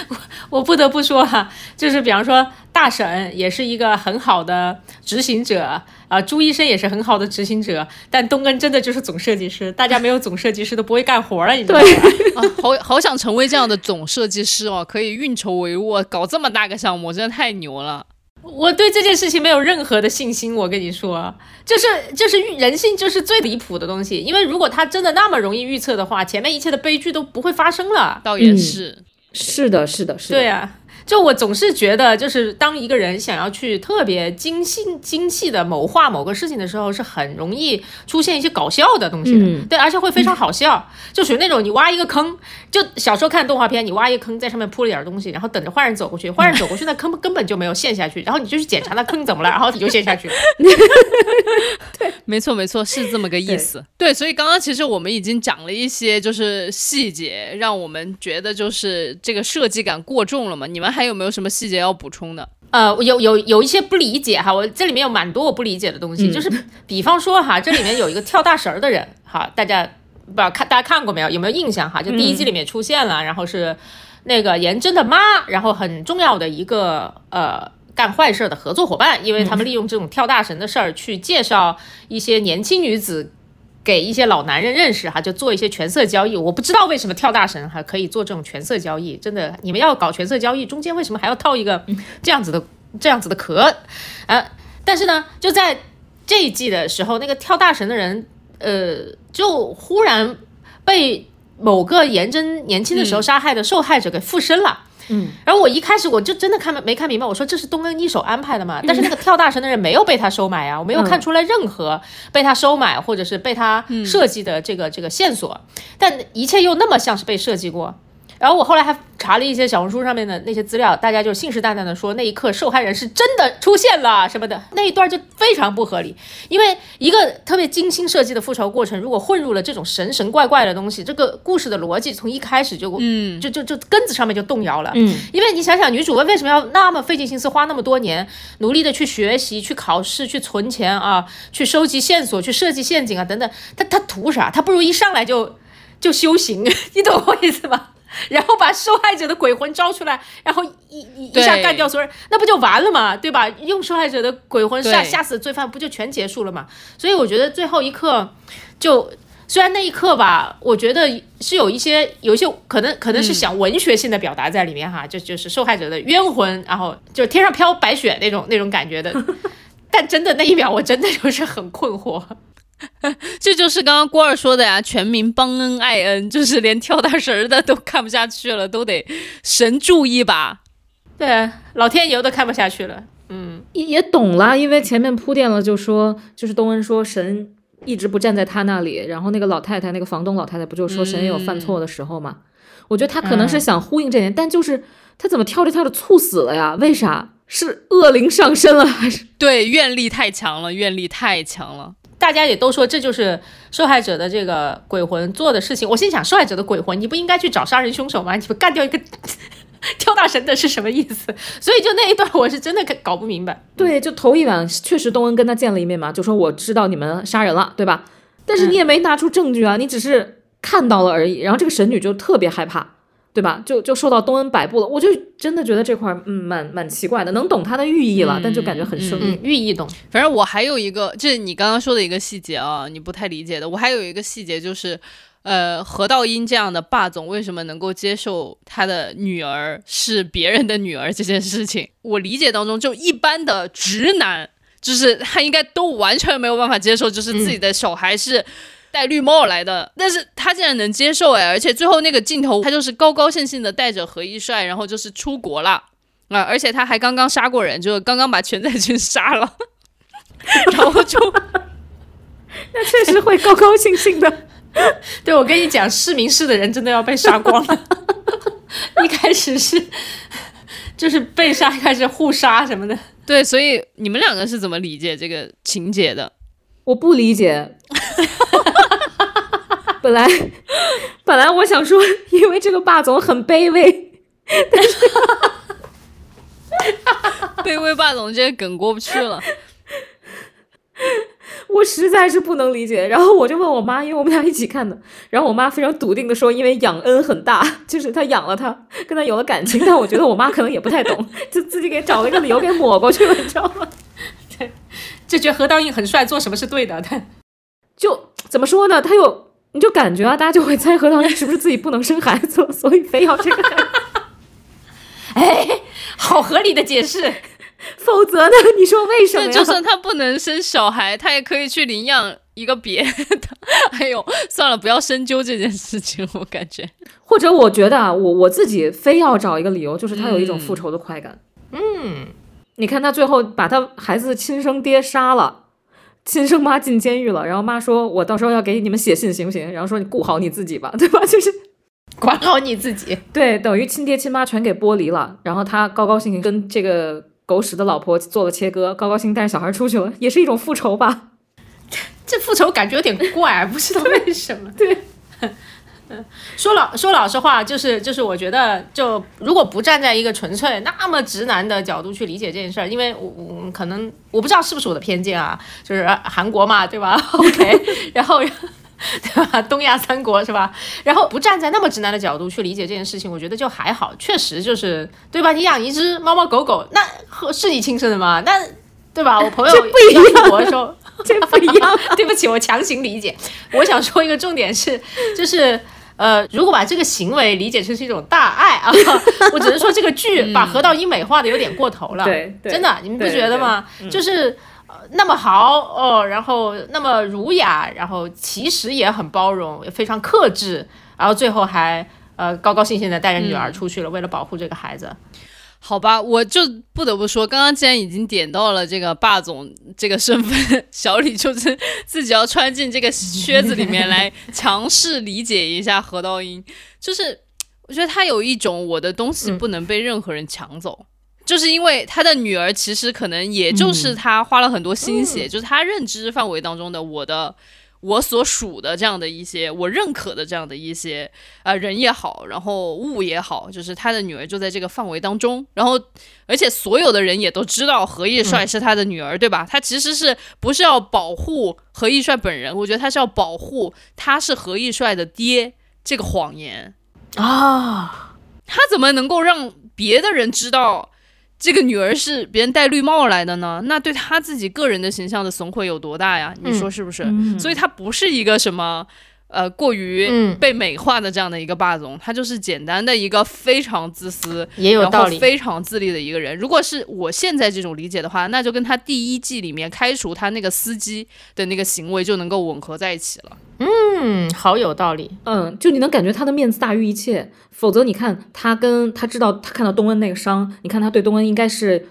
Speaker 2: 我 (laughs) 我不得不说哈、就是比方说大婶也是一个很好的执行者啊、朱医生也是很好的执行者，但东根真的就是总设计师，大家没有总设计师都不会干活了，你知道吗？(laughs)
Speaker 1: 啊，好好想成为这样的总设计师哦，可以运筹帷幄，搞这么大个项目，真的太牛了。
Speaker 2: 我对这件事情没有任何的信心，我跟你说，就是就是人性就是最离谱的东西，因为如果他真的那么容易预测的话，前面一切的悲剧都不会发生了。
Speaker 1: 倒也
Speaker 3: 嗯
Speaker 1: 是，
Speaker 3: 的，是的，是的。
Speaker 2: 对啊，就我总是觉得，就是当一个人想要去特别精细、精细的谋划某个事情的时候，是很容易出现一些搞笑的东西的。
Speaker 3: 嗯
Speaker 2: 对，而且会非常好笑，(laughs) 就属于那种你挖一个坑，就小时候看动画片，你挖一个坑，在上面铺了点儿东西，然后等着坏人走过去，坏人走过去，那坑根本就没有陷下去，然后你就去检查那坑怎么了，然后你就陷下去了。(laughs)
Speaker 1: 没错没错，是这么个意思。对，所以刚刚其实我们已经讲了一些就是细节，让我们觉得就是这个设计感过重了嘛。你们还有没有什么细节要补充的？
Speaker 2: 呃，我有有有一些不理解哈，我这里面有蛮多我不理解的东西，就是比方说哈，这里面有一个跳大神儿的人，哈，大家不知道看大家看过没有？有没有印象哈？就第一季里面出现了，然后是那个颜真的妈，然后很重要的一个呃。干坏事儿的合作伙伴，因为他们利用这种跳大神的事儿去介绍一些年轻女子给一些老男人认识哈，就做一些权色交易。我不知道为什么跳大神还可以做这种权色交易，真的，你们要搞权色交易，中间为什么还要套一个 (laughs) 这样子的这样子的壳？啊，但是呢，就在这一季的时候，那个跳大神的人，呃，就忽然被某个颜真年轻的时候杀害的受害者给附身了。
Speaker 3: 嗯，
Speaker 2: 然后我一开始我就真的看没看明白，我说这是东恩一手安排的嘛？但是那个跳大神的人没有被他收买啊，我没有看出来任何被他收买或者是被他设计的这个、这个线索，但一切又那么像是被设计过。然后我后来还查了一些小红书上面的那些资料，大家就信誓旦旦的说那一刻受害人是真的出现了什么的，那一段就非常不合理。因为一个特别精心设计的复仇过程，如果混入了这种神神怪怪的东西，这个故事的逻辑从一开始就嗯就就就根子上面就动摇了。
Speaker 3: 嗯，
Speaker 2: 因为你想想，女主为什么要那么费尽心思，花那么多年，努力的去学习、去考试、去存钱啊，去收集线索、去设计陷阱啊等等，她她图啥？她不如一上来就就修行，(laughs) 你懂我意思吗？然后把受害者的鬼魂招出来，然后一一一下干掉所有人，那不就完了嘛？对吧？用受害者的鬼魂吓
Speaker 1: 对
Speaker 2: 吓死罪犯，不就全结束了嘛？所以我觉得最后一刻就。虽然那一刻吧，我觉得是有一些有一些可能可能是想文学性的表达在里面哈，就就是受害者的冤魂，然后就天上飘白雪那种那种感觉的。(laughs) 但真的那一秒，我真的就是很困惑。(laughs)
Speaker 1: 这就是刚刚郭二说的呀，全民帮恩爱恩，就是连跳大神儿的都看不下去了，都得神助一把。
Speaker 2: 对，老天爷都看不下去了。嗯，
Speaker 3: 也也懂了，因为前面铺垫了，就说就是东恩说神一直不站在他那里，然后那个老太太，那个房东老太太不就说神也有犯错的时候吗？我觉得他可能是想呼应这点，但就是他怎么跳着跳着猝死了呀？为啥？是恶灵上身了还是？
Speaker 1: 对，愿力太强了，愿力太强了。
Speaker 2: 大家也都说这就是受害者的这个鬼魂做的事情。我心想，受害者的鬼魂，你不应该去找杀人凶手吗？你不干掉一个 (laughs) 跳大神的是什么意思？所以就那一段，我是真的搞不明白。
Speaker 3: 对，就头一晚确实东恩跟他见了一面嘛，就说我知道你们杀人了，对吧？但是你也没拿出证据啊，你只是看到了而已。然后这个神女就特别害怕，对吧？就就受到东恩摆布了。我就真的觉得这块儿嗯蛮蛮奇怪的，能懂它的寓意了，但就感觉很生硬。
Speaker 2: 嗯，寓意懂。
Speaker 1: 反正我还有一个，这是你刚刚说的一个细节啊，你不太理解的。我还有一个细节就是，呃，何道英这样的霸总为什么能够接受他的女儿是别人的女儿这件事情？我理解当中，就一般的直男就是他应该都完全没有办法接受，就是自己的小孩是戴绿帽来的，但是他竟然能接受哎，而且最后那个镜头，他就是高高兴兴的带着何一帅，然后就是出国了啊，而且他还刚刚杀过人，就刚刚把全在军杀了，(laughs) 然后就 (laughs)
Speaker 3: 那确实会高高兴兴的。(laughs)
Speaker 2: 对，我跟你讲，市民市的人真的要被杀光了。一开始是就是被杀，开始互杀什么的。
Speaker 1: 对，所以你们两个是怎么理解这个情节的？
Speaker 3: 我不理解。本来本来我想说，因为这个霸总很卑微，但 (laughs) 是
Speaker 1: 卑微霸总这个梗过不去了。
Speaker 3: 我实在是不能理解，然后我就问我妈，因为我们俩一起看的，然后我妈非常笃定的说，因为养恩很大，就是他养了他，跟他有了感情。但我觉得我妈可能也不太懂，就自己给找了一个理由给抹过去了，你知道吗？(laughs)
Speaker 2: 对，就觉得何道英很帅，做什么是对的。但
Speaker 3: 就怎么说呢？他有，你就感觉啊，大家就会猜何道英是不是自己不能生孩子，所以非要这个。(laughs)
Speaker 2: 哎，好合理的解释。(laughs)
Speaker 3: 否则呢？你说为什么？
Speaker 1: 就算他不能生小孩，他也可以去领养一个别的。(laughs) 哎呦，算了，不要深究这件事情。我感觉，
Speaker 3: 或者我觉得啊，我我自己非要找一个理由，就是他有一种复仇的快感。
Speaker 2: 嗯，
Speaker 3: 你看他最后把他孩子亲生爹杀了，亲生妈进监狱了，(laughs) 然后妈说：“我到时候要给你们写信，行不行？”然后说：“你顾好你自己吧，(laughs) 对吧？”就是
Speaker 2: 管好你自己。(laughs)
Speaker 3: 对，等于亲爹亲妈全给剥离了，然后他高高兴兴跟这个。狗屎的老婆做了切割，高高兴带着小孩出去了，也是一种复仇吧？
Speaker 2: 这复仇感觉有点怪，不知道为什么。
Speaker 3: 对，(laughs)
Speaker 2: 说老说老实话，就是就是，我觉得就如果不站在一个纯粹那么直男的角度去理解这件事儿，因为我我可能我不知道是不是我的偏见啊，就是韩国嘛，对吧？(laughs) OK，然后。(laughs) 对吧？东亚三国是吧？然后不站在那么直男的角度去理解这件事情，我觉得就还好。确实就是，对吧？你养一只猫猫狗狗，那是你亲生的吗？那对吧？我朋友
Speaker 3: 养
Speaker 2: 狗的时候，
Speaker 3: 这不一样。
Speaker 2: 对不起，我强行理解。我想说一个重点是，就是呃，如果把这个行为理解成是一种大爱啊，(laughs) 我只能说这个剧把河道英美化的有点过头了。
Speaker 3: 对，
Speaker 2: 真的，你们不觉得吗？就是。那么豪哦，然后那么儒雅，然后其实也很包容，也非常克制，然后最后还呃高高兴兴的带着女儿出去了，为了保护这个孩子。
Speaker 1: 好吧，我就不得不说，刚刚既然已经点到了这个霸总这个身份，小李就是自己要穿进这个靴子里面来强势理解一下何道英，就是我觉得他有一种我的东西不能被任何人抢走。就是因为他的女儿其实可能也就是他花了很多心血，就是他认知范围当中的我的我所属的这样的一些我认可的这样的一些呃人也好，然后物也好，就是他的女儿就在这个范围当中，然后而且所有的人也都知道何义帅是他的女儿，对吧？他其实是不是要保护何义帅本人？我觉得他是要保护他是何义帅的爹这个谎言
Speaker 2: 啊，
Speaker 1: 他怎么能够让别的人知道？这个女儿是别人戴绿帽来的呢，那对她自己个人的形象的损毁有多大呀？你说是不是？所以她不是一个什么。呃，过于被美化的这样的一个霸总，他就是简单的一个非常自私，
Speaker 2: 也有道理，
Speaker 1: 非常自立的一个人。如果是我现在这种理解的话，那就跟他第一季里面开除他那个司机的那个行为就能够吻合在一起了。
Speaker 2: 嗯，好有道理。
Speaker 3: 嗯，就你能感觉他的面子大于一切，否则你看他跟他知道他看到东恩那个伤，你看他对东恩应该是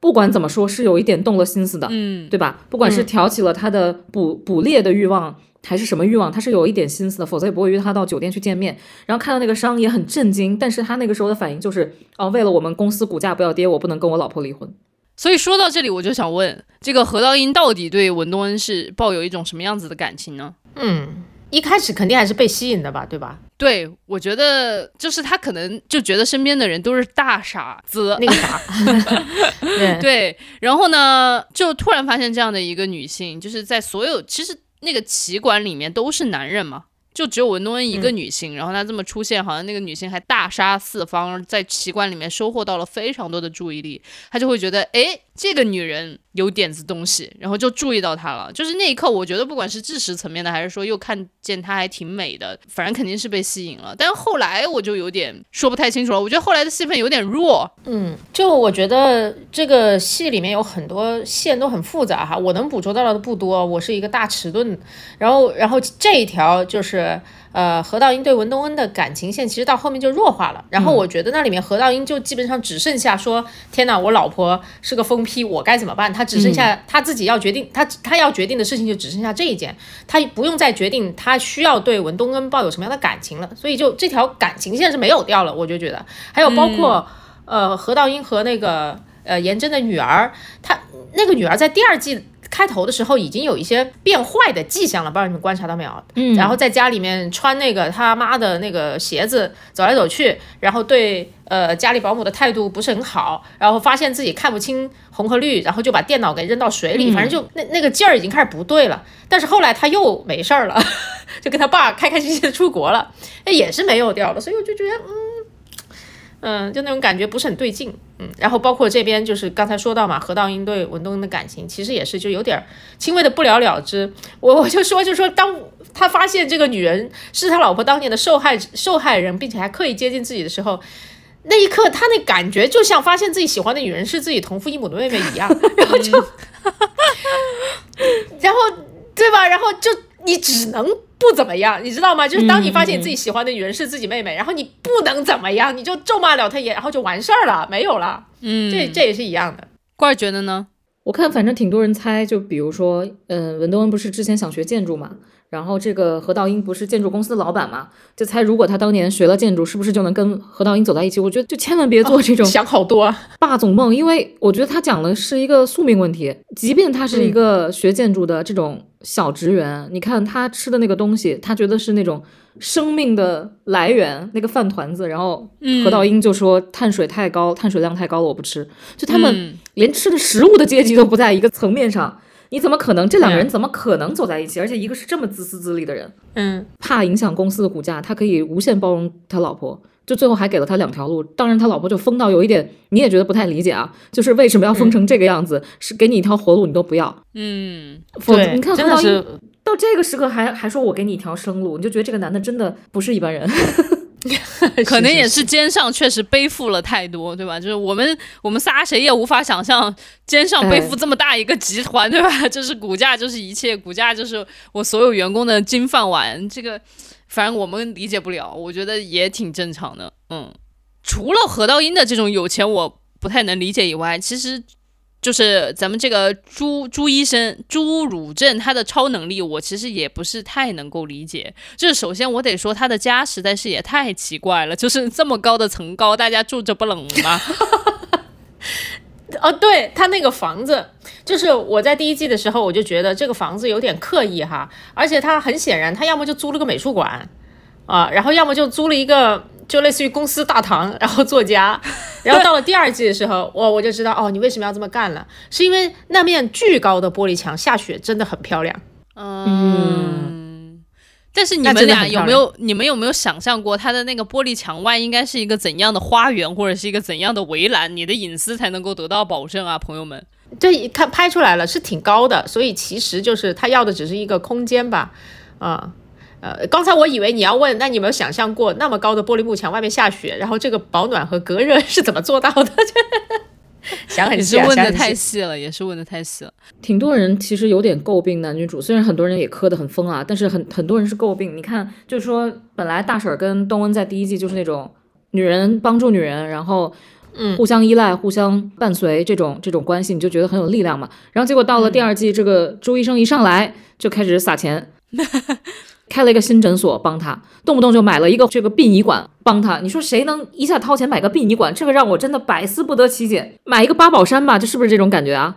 Speaker 3: 不管怎么说是有一点动了心思的，
Speaker 1: 嗯，
Speaker 3: 对吧？不管是挑起了他的捕捕猎的欲望。还是什么欲望？他是有一点心思的，否则也不会约他到酒店去见面。然后看到那个伤也很震惊，但是他那个时候的反应就是，哦，为了我们公司股价不要跌，我不能跟我老婆离婚。
Speaker 1: 所以说到这里，我就想问，这个何道英到底对文东恩是抱有一种什么样子的感情呢？
Speaker 2: 嗯，一开始肯定还是被吸引的吧，对吧？
Speaker 1: 对，我觉得就是他可能就觉得身边的人都是大傻子，
Speaker 2: 那个啥，(laughs) 对
Speaker 1: 对。然后呢，就突然发现这样的一个女性，就是在所有其实。那个棋馆里面都是男人嘛，就只有文东恩一个女性，然后她这么出现，好像那个女性还大杀四方，在棋馆里面收获到了非常多的注意力，她就会觉得，哎，这个女人有点子东西，然后就注意到她了。就是那一刻，我觉得不管是知识层面的，还是说又看见她还挺美的，反正肯定是被吸引了。但后来我就有点说不太清楚了。我觉得后来的戏份有点弱。
Speaker 2: 嗯，就我觉得这个戏里面有很多线都很复杂哈，我能捕捉到的不多。我是一个大迟钝，然后然后这一条就是。呃，何道英对文东恩的感情线其实到后面就弱化了，然后我觉得那里面何道英就基本上只剩下说，天哪，我老婆是个疯批，我该怎么办？他只剩下他自己要决定，他他要决定的事情就只剩下这一件，他不用再决定他需要对文东恩抱有什么样的感情了，所以就这条感情线是没有掉了，我就觉得，还有包括呃何道英和那个呃颜真的女儿，他那个女儿在第二季。开头的时候已经有一些变坏的迹象了，不知道你们观察到没有？嗯，然后在家里面穿那个他妈的那个鞋子走来走去，然后对呃家里保姆的态度不是很好，然后发现自己看不清红和绿，然后就把电脑给扔到水里，反正就那那个劲儿已经开始不对了。但是后来他又没事儿了，(laughs) 就跟他爸开开心心的出国了，那也是没有掉的，所以我就觉得嗯。嗯，就那种感觉不是很对劲，嗯，然后包括这边就是刚才说到嘛，何道英对文东恩的感情其实也是就有点轻微的不了了之。我我就说，就说当他发现这个女人是他老婆当年的受害受害人，并且还刻意接近自己的时候，那一刻他那感觉就像发现自己喜欢的女人是自己同父异母的妹妹一样，(laughs) 然后就，(laughs) 然后对吧？然后就你只能。不怎么样，你知道吗？就是当你发现你自己喜欢的女人是自己妹妹，然后你不能怎么样，你就咒骂了她也，然后就完事儿了，没有了。嗯，这这也是一样的。
Speaker 1: 怪儿觉得呢？
Speaker 3: 我看反正挺多人猜，就比如说，嗯，文东恩不是之前想学建筑嘛？然后这个何道英不是建筑公司的老板嘛？就猜如果他当年学了建筑，是不是就能跟何道英走在一起？我觉得就千万别做这种
Speaker 2: 想好多
Speaker 3: 霸总梦，因为我觉得他讲的是一个宿命问题。即便他是一个学建筑的这种小职员，你看他吃的那个东西，他觉得是那种生命的来源，那个饭团子。然后何道英就说碳水太高，碳水量太高了，我不吃。就他们连吃的食物的阶级都不在一个层面上。你怎么可能？这两个人怎么可能走在一起？而且一个是这么自私自利的人，
Speaker 2: 嗯，
Speaker 3: 怕影响公司的股价，他可以无限包容他老婆，就最后还给了他两条路。当然，他老婆就疯到有一点，你也觉得不太理解啊，就是为什么要疯成这个样子？是给你一条活路你都不要，
Speaker 1: 嗯，
Speaker 2: 否则，
Speaker 3: 你看
Speaker 2: 真的是
Speaker 3: 到这个时刻还还说我给你一条生路，你就觉得这个男的真的不是一般人。(laughs) (laughs)
Speaker 1: 可能也是肩上确实背负了太多，对吧？就是我们我们仨谁也无法想象肩上背负这么大一个集团，对吧？(laughs) 就是股价就是一切，股价就是我所有员工的金饭碗。这个反正我们理解不了，我觉得也挺正常的。嗯，除了何道英的这种有钱我不太能理解以外，其实。就是咱们这个朱朱医生朱汝镇，他的超能力我其实也不是太能够理解。就是首先我得说他的家实在是也太奇怪了，就是这么高的层高，大家住着不冷吗？(laughs)
Speaker 2: 哦，对他那个房子，就是我在第一季的时候我就觉得这个房子有点刻意哈，而且他很显然他要么就租了个美术馆啊，然后要么就租了一个。就类似于公司大堂，然后作家，(laughs) 然后到了第二季的时候，我我就知道哦，你为什么要这么干了？是因为那面巨高的玻璃墙下雪真的很漂亮。
Speaker 1: 嗯，但是你们俩有没有？你们有没有想象过，它的那个玻璃墙外应该是一个怎样的花园，或者是一个怎样的围栏，你的隐私才能够得到保证啊，朋友们？
Speaker 2: 对，看拍出来了，是挺高的，所以其实就是他要的只是一个空间吧，啊。呃，刚才我以为你要问，那你有没有想象过那么高的玻璃幕墙外面下雪，然后这个保暖和隔热 (laughs) 是怎么做到的？(laughs) 想很细，
Speaker 1: 问的太细了，也是问的太细了。
Speaker 3: 挺多人其实有点诟病男女主，虽然很多人也磕得很疯啊，但是很很多人是诟病。你看，就是说本来大婶跟东恩在第一季就是那种女人帮助女人，然后
Speaker 2: 嗯
Speaker 3: 互相依赖、互相伴随这种这种关系，你就觉得很有力量嘛。然后结果到了第二季，这个朱医生一上来就开始撒钱。(laughs) 开了一个新诊所帮他，动不动就买了一个这个殡仪馆帮他。你说谁能一下掏钱买个殡仪馆？这个让我真的百思不得其解。买一个八宝山吧，这是不是这种感觉啊？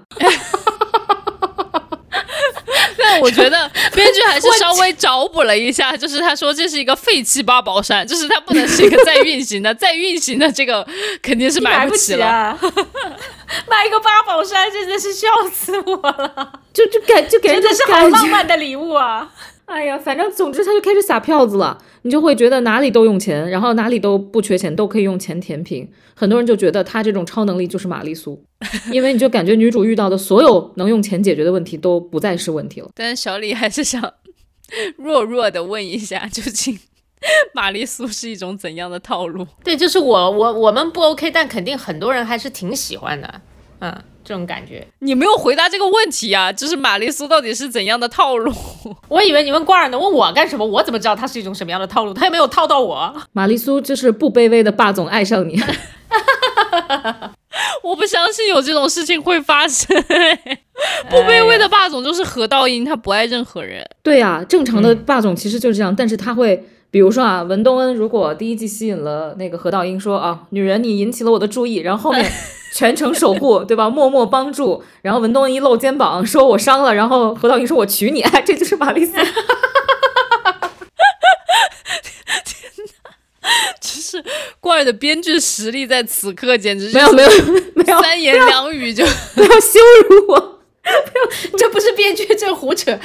Speaker 1: 但我觉得 (laughs) 编剧还是稍微找补了一下，就是他说这是一个废弃八宝山，就是它不能是一个在运行的，(laughs) 在运行的这个肯定是
Speaker 2: 买
Speaker 1: 不起
Speaker 2: 了。(laughs) 买一个八宝山真的是笑死我了，
Speaker 3: 就就给就给人
Speaker 2: 真的是好浪漫的礼物啊。
Speaker 3: 哎呀，反正总之他就开始撒票子了，你就会觉得哪里都用钱，然后哪里都不缺钱，都可以用钱填平。很多人就觉得他这种超能力就是玛丽苏，(laughs) 因为你就感觉女主遇到的所有能用钱解决的问题都不再是问题了。
Speaker 1: 但是小李还是想弱弱的问一下，究竟 (laughs) 玛丽苏是一种怎样的套路？
Speaker 2: 对，就是我我我们不 OK，但肯定很多人还是挺喜欢的，嗯，这种感觉。
Speaker 1: 你没有回答这个问题啊，就是玛丽苏到底是怎样的套路？(laughs)
Speaker 2: 我以为你问挂儿呢，问我干什么？我怎么知道它是一种什么样的套路？他也没有套到我。
Speaker 3: 玛丽苏就是不卑微的霸总爱上你，(laughs)
Speaker 1: 我不相信有这种事情会发生。不卑微的霸总就是何道英，他不爱任何人。
Speaker 3: 对呀、正常的霸总其实就是这样，但是他会。比如说啊，文东恩如果第一季吸引了那个何道英说啊，女人你引起了我的注意，然后后面全程守护，(laughs) 对吧？默默帮助，然后文东一露肩膀说我伤了，然后何道云说我娶你，哎，这就是玛丽苏。(laughs)
Speaker 1: 就是怪儿的编剧实力在此刻简直是
Speaker 3: 没有没有没有
Speaker 1: 三言两语就
Speaker 3: 不要羞辱我。(laughs)
Speaker 2: 这不是编剧，这是胡扯，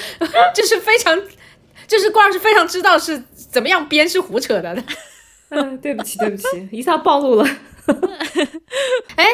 Speaker 2: 这是非常，就是挂儿是非常知道是怎么样编是胡扯的。
Speaker 3: 嗯，对不起对不起，一下暴露了。
Speaker 2: 哎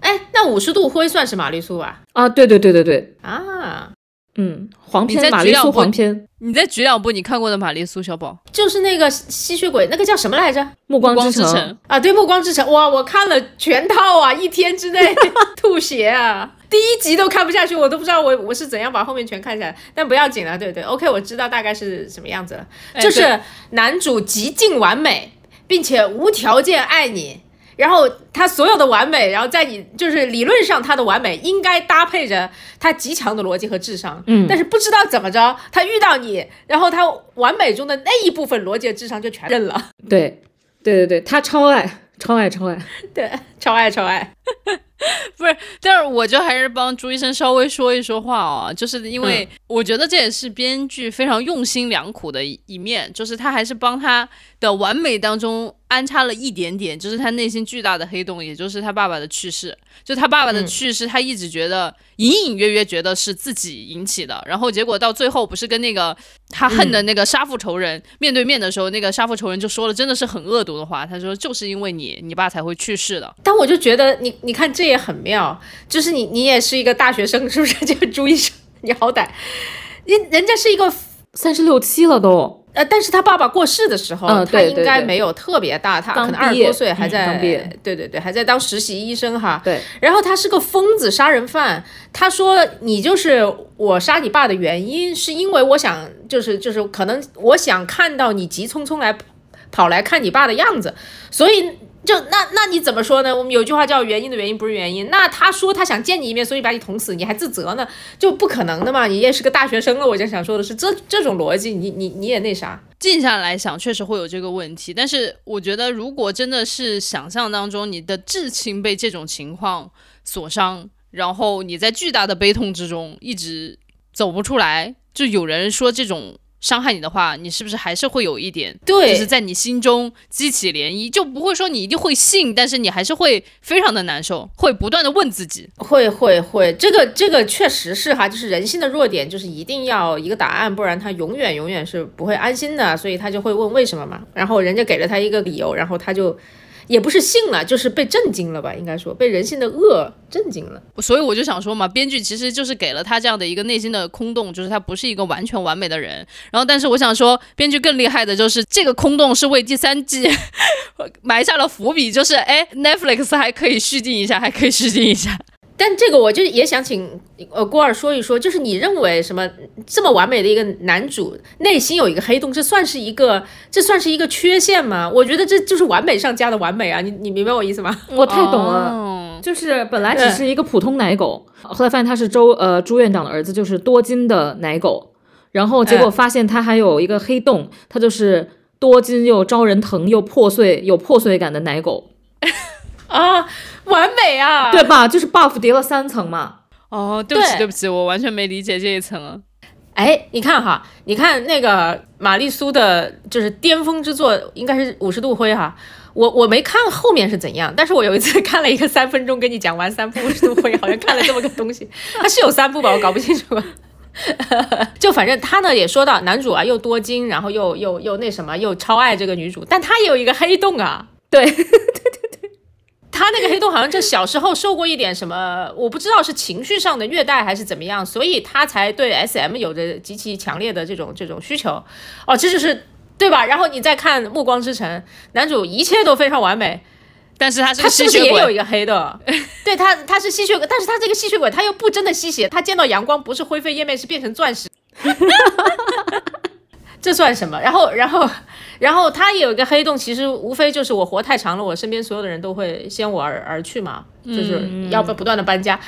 Speaker 2: 哎，那五十度灰算是玛丽苏吧？
Speaker 3: 啊，对对对对对，
Speaker 2: 啊，
Speaker 3: 嗯，黄片玛丽苏
Speaker 1: 举两部
Speaker 3: 黄片，
Speaker 1: 你再举两部你看过的玛丽苏小宝，
Speaker 2: 就是那个吸血鬼，那个叫什么来着？
Speaker 3: 暮光
Speaker 1: 光
Speaker 3: 之城。
Speaker 1: 之城。
Speaker 2: 啊，对，《暮光之城》哇，我看了全套啊，一天之内 (laughs) 吐血啊，第一集都看不下去，我都不知道我我是怎样把后面全看下来，但不要紧了，对对，OK，我知道大概是什么样子了，就是男主极尽完美，并且无条件爱你。然后他所有的完美，然后在你就是理论上他的完美应该搭配着他极强的逻辑和智商，
Speaker 3: 嗯。
Speaker 2: 但是不知道怎么着，他遇到你，然后他完美中的那一部分逻辑和智商就全认了，(laughs)
Speaker 3: 对对对对，他超爱超爱超爱。(laughs)
Speaker 2: 对，超爱超爱，(laughs)
Speaker 1: 不是，但是我就还是帮朱医生稍微说一说话啊，就是因为我觉得这也是编剧非常用心良苦的一一面，就是他还是帮他的完美当中安插了一点点，就是他内心巨大的黑洞，也就是他爸爸的去世。就他爸爸的去世，他一直觉得隐隐约约觉得是自己引起的，然后结果到最后不是跟那个他恨的那个杀父仇人面对面的时候，那个杀父仇人就说了真的是很恶毒的话，他说就是因为你，你爸才会去世的。
Speaker 2: 但我就觉得你你看这也很妙，就是你你也是一个大学生，是不是？(laughs) 这个朱医生，你好歹，人人家是一个
Speaker 3: 三十六七了都，
Speaker 2: 呃，但是他爸爸过世的时候，
Speaker 3: 嗯
Speaker 2: 他应该没有特别大，他可能二十多岁，还
Speaker 3: 嗯
Speaker 2: 在、对对对，还在当实习医生哈。
Speaker 3: 对，
Speaker 2: 然后他是个疯子杀人犯，他说你就是我杀你爸的原因，是因为我想就是就是可能我想看到你急匆匆来跑来看你爸的样子，所以。就那那你怎么说呢？我们有句话叫“原因的原因不是原因”。那他说他想见你一面，所以把你捅死，你还自责呢？就不可能的嘛！你也是个大学生了，我就想说的是这这种逻辑，你你你也那啥。
Speaker 1: 静下来想，确实会有这个问题。但是我觉得，如果真的是想象当中你的至亲被这种情况所伤，然后你在巨大的悲痛之中一直走不出来，就有人说这种伤害你的话，你是不是还是会有一点，
Speaker 2: 对
Speaker 1: 就是在你心中激起涟漪，就不会说你一定会信，但是你还是会非常的难受，会不断的问自己。
Speaker 2: 会会会，这个这个确实是哈，就是人性的弱点，就是一定要一个答案，不然他永远永远是不会安心的，所以他就会问为什么嘛。然后人家给了他一个理由，然后他就也不是信了，就是被震惊了吧，应该说被人性的恶震惊了。
Speaker 1: 所以我就想说嘛，编剧其实就是给了他这样的一个内心的空洞，就是他不是一个完全完美的人。然后，但是我想说，编剧更厉害的就是这个空洞是为第三季 (laughs) 埋下了伏笔，就是哎，Netflix 还可以续订一下，还可以续订一下。
Speaker 2: 但这个我就也想请呃郭二说一说，就是你认为什么这么完美的一个男主内心有一个黑洞，这算是一个这算是一个缺陷吗？我觉得这就是完美上加的完美啊！你你明白我意思吗？
Speaker 3: 我太懂了。
Speaker 1: 哦
Speaker 3: 就是本来只是一个普通奶狗，后来发现他是周呃朱院长的儿子，就是多金的奶狗，然后结果发现他还有一个黑洞，他就是多金又招人疼又破碎有破碎感的奶狗，(laughs)
Speaker 2: 啊，(laughs) 完美啊！
Speaker 3: 对吧？就是 buff 叠了三层嘛。
Speaker 1: 哦，对不起，
Speaker 2: 对
Speaker 1: 对不起，我完全没理解这一层啊。
Speaker 2: 哎，你看哈，你看那个玛丽苏的，就是巅峰之作，应该是五十度灰哈。我我没看后面是怎样，但是我有一次看了一个 (laughs) 三分钟跟你讲完三部五十度灰，好像看了这么个东西，(laughs) 它是有三部吧？我搞不清楚。就反正他呢也说到男主啊又多金，然后又又又那什么，又超爱这个女主，但他也有一个黑洞啊。
Speaker 3: 对对对，
Speaker 2: 他那个黑洞好像就小时候受过一点什么，我不知道是情绪上的虐待还是怎么样，所以他才对 SM 有着极其强烈的这种这种需求。哦，这就是对吧？然后你再看《暮光之城》，男主一切都非常完美，
Speaker 1: 但是他是
Speaker 2: 他
Speaker 1: 个吸血
Speaker 2: 是不是也有，一个黑的？(laughs) 对他，他是吸血鬼，但是他这个吸血鬼他又不真的吸血，他见到阳光不是灰飞烟灭，是变成钻石。(laughs) (laughs) 这算什么？然后，然后，然后他也有一个黑洞，其实无非就是我活太长了，我身边所有的人都会先我而而去嘛，就是要不不断的搬家。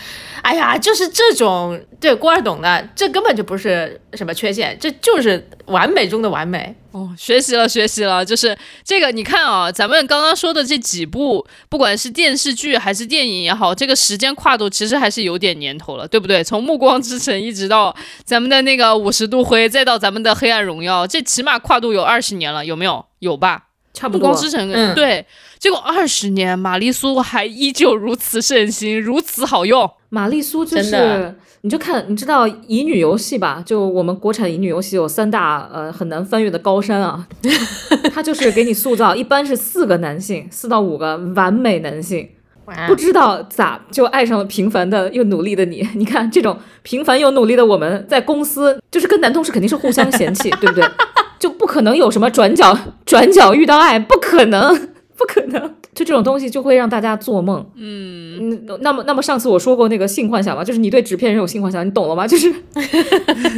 Speaker 2: 哎呀，就是这种对郭二懂的，这根本就不是什么缺陷，这就是完美中的完美。
Speaker 1: 哦，学习了，学习了，就是这个，你看啊，咱们刚刚说的这几部，不管是电视剧还是电影也好，这个时间跨度其实还是有点年头了，对不对？从《暮光之城》一直到咱们的那个五十度灰，再到咱们的《黑暗荣耀》，这起码跨度有二十年了，有没有？有吧？
Speaker 3: 差不多
Speaker 1: 光。之城，
Speaker 2: 嗯
Speaker 1: 对，结果二十年，玛丽苏还依旧如此盛行，如此好用。
Speaker 3: 玛丽苏就是，你就看，你知道乙女游戏吧？就我们国产乙女游戏有三大呃很难翻越的高山啊，(laughs) 它就是给你塑造，一般是四个男性，四到五个完美男性，不知道咋就爱上了平凡的又努力的你。(laughs) 你看这种平凡又努力的我们，在公司就是跟男同事肯定是互相嫌弃，对不对？可能有什么转角 (laughs) 转角遇到爱，不可能，(laughs) 不可能。就这种东西就会让大家做梦。嗯，那么那么上次我说过那个性幻想嘛，就是你对纸片人有性幻想，你懂了吗？(laughs) 就是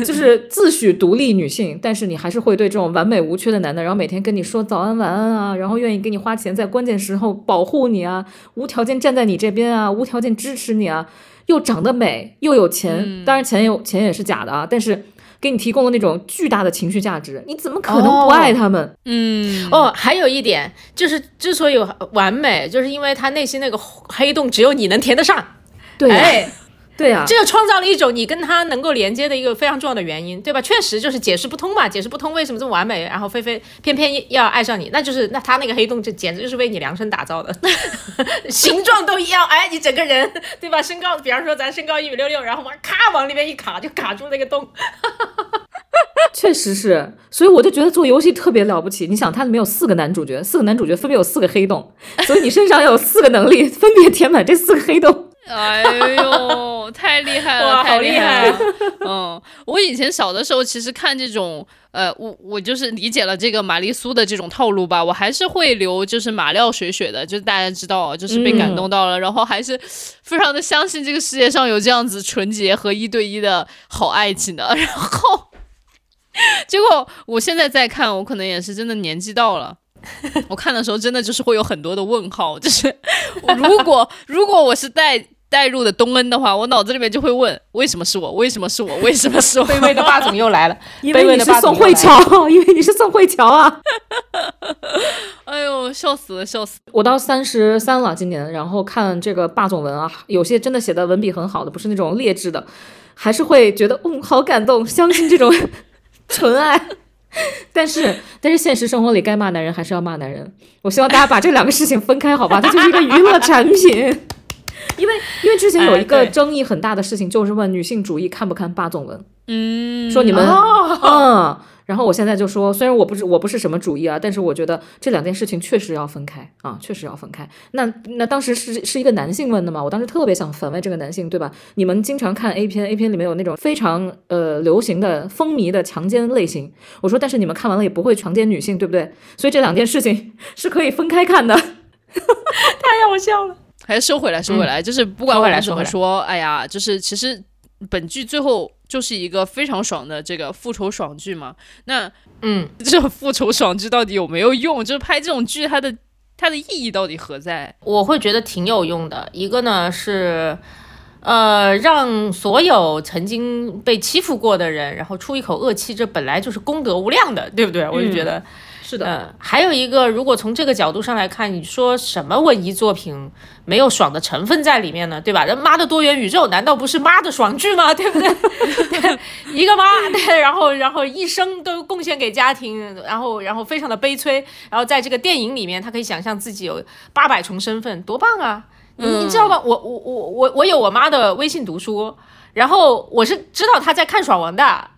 Speaker 3: 就是自诩独立女性，但是你还是会对这种完美无缺的男的，然后每天跟你说早安晚安啊，然后愿意给你花钱，在关键时候保护你啊，无条件站在你这边啊，无条件支持你啊，又长得美又有钱，当然钱有钱也是假的啊，但是给你提供了那种巨大的情绪价值，你怎么可能不爱他们？
Speaker 1: 嗯，
Speaker 2: 哦，还有一点就是，之所以完美，就是因为他内心那个黑洞只有你能填得上。
Speaker 3: 对对呀、
Speaker 2: 这就创造了一种你跟他能够连接的一个非常重要的原因，对吧？确实就是解释不通嘛，解释不通为什么这么完美，然后菲菲偏偏要爱上你，那就是那他那个黑洞，这简直就是为你量身打造的，(laughs) 形状都一样，哎，你整个人对吧？身高，比方说咱身高一米六六，然后往咔往里面一卡，就卡住那个洞。(laughs)
Speaker 3: 确实是，所以我就觉得做游戏特别了不起。你想，它里面有四个男主角，四个男主角分别有四个黑洞，所以你身上有四个能力，分别填满这四个黑洞。(laughs)
Speaker 1: 哎呦，太厉害了，太
Speaker 2: 好厉害
Speaker 1: 厉害了！(laughs) 嗯，我以前小的时候，其实看这种，呃，我我就是理解了这个玛丽苏的这种套路吧，我还是会留就是马料水水的，就是大家知道，就是被感动到了，然后还是非常的相信这个世界上有这样子纯洁和一对一的好爱情的，(laughs) 然后结果我现在再看，我可能也是真的年纪到了。(laughs) 我看的时候真的就是会有很多的问号，(laughs) 就是如果如果我是带带入的东恩的话，我脑子里面就会问为什么是我，为什么是我，为什么是我？(laughs)
Speaker 2: 卑微的霸总又来了，
Speaker 3: 因为你是宋慧乔，因为你是宋慧乔啊！
Speaker 1: 哎呦，笑死了，笑死！
Speaker 3: 我到三十三了，今年，然后看这个霸总文啊，有些真的写的文笔很好的，不是那种劣质的，还是会觉得嗯好感动，相信这种纯爱。(laughs) 但是，但是现实生活里该骂男人还是要骂男人。我希望大家把这两个事情分开，好吧？它就是一个娱乐产品。(laughs) 因为因为之前有一个争议很大的事情，就是问女性主义看不看霸总文，
Speaker 1: 嗯，
Speaker 3: 说你们
Speaker 2: 哦，
Speaker 3: 嗯，然后我现在就说，虽然我不是我不是什么主义啊，但是我觉得这两件事情确实要分开啊，确实要分开。那那当时是是一个男性问的嘛，我当时特别想反问这个男性，对吧？你们经常看 A 片，A 片里面有那种非常呃流行的风靡的强奸类型，我说，但是你们看完了也不会强奸女性，对不对？所以这两件事情 (laughs) 是可以分开看的。(laughs)
Speaker 2: 太让我笑了。
Speaker 1: 还是收回来，收回来，就是不管
Speaker 2: 收
Speaker 1: 我们怎
Speaker 2: 回来收回来
Speaker 1: 么说，哎呀，就是其实本剧最后就是一个非常爽的这个复仇爽剧嘛。那
Speaker 2: 嗯，
Speaker 1: 这种复仇爽剧到底有没有用？(laughs) 就是拍这种剧，它的它的意义到底何在？
Speaker 2: 我会觉得挺有用的。一个呢是，呃，让所有曾经被欺负过的人，然后出一口恶气，这本来就是功德无量的，对不对？我就觉得，
Speaker 3: 是的，
Speaker 2: 呃，还有一个，如果从这个角度上来看，你说什么文艺作品没有爽的成分在里面呢？对吧？人妈的多元宇宙难道不是妈的爽剧吗？(laughs) 对不对？对，(laughs) 一个妈，对，然后然后一生都贡献给家庭，然后然后非常的悲催，然后在这个电影里面，他可以想象自己有八百重身份，多棒啊！你你知道吗？我我我我我有我妈的微信读书。然后我是知道她在看爽文的啊，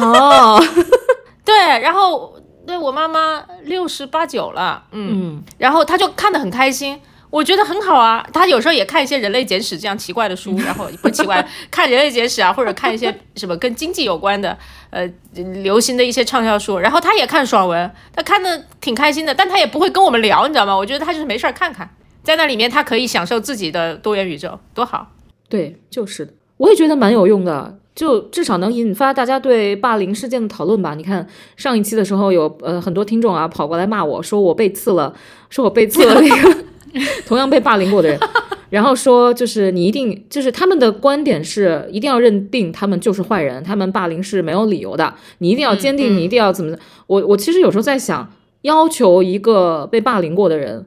Speaker 3: 哦，(laughs)
Speaker 2: 对，然后对我妈妈六十八九了，嗯，
Speaker 3: 嗯，
Speaker 2: 然后她就看得很开心。我觉得很好啊，他有时候也看一些《人类简史》这样奇怪的书，(laughs) 然后不奇怪，看《人类简史》啊，或者看一些什么跟经济有关的，呃，流行的一些畅销书。然后他也看爽文，他看的挺开心的，但他也不会跟我们聊，你知道吗？我觉得他就是没事儿看看，在那里面他可以享受自己的多元宇宙，多好。
Speaker 3: 对，就是的，我也觉得蛮有用的，就至少能引发大家对霸凌事件的讨论吧。你看上一期的时候有呃很多听众啊跑过来骂我说我被刺了，说我被刺了那个 (laughs) 同样被霸凌过的人，然后说就是你一定就是他们的观点是一定要认定他们就是坏人，他们霸凌是没有理由的，你一定要坚定，你一定要怎么？我我其实有时候在想，要求一个被霸凌过的人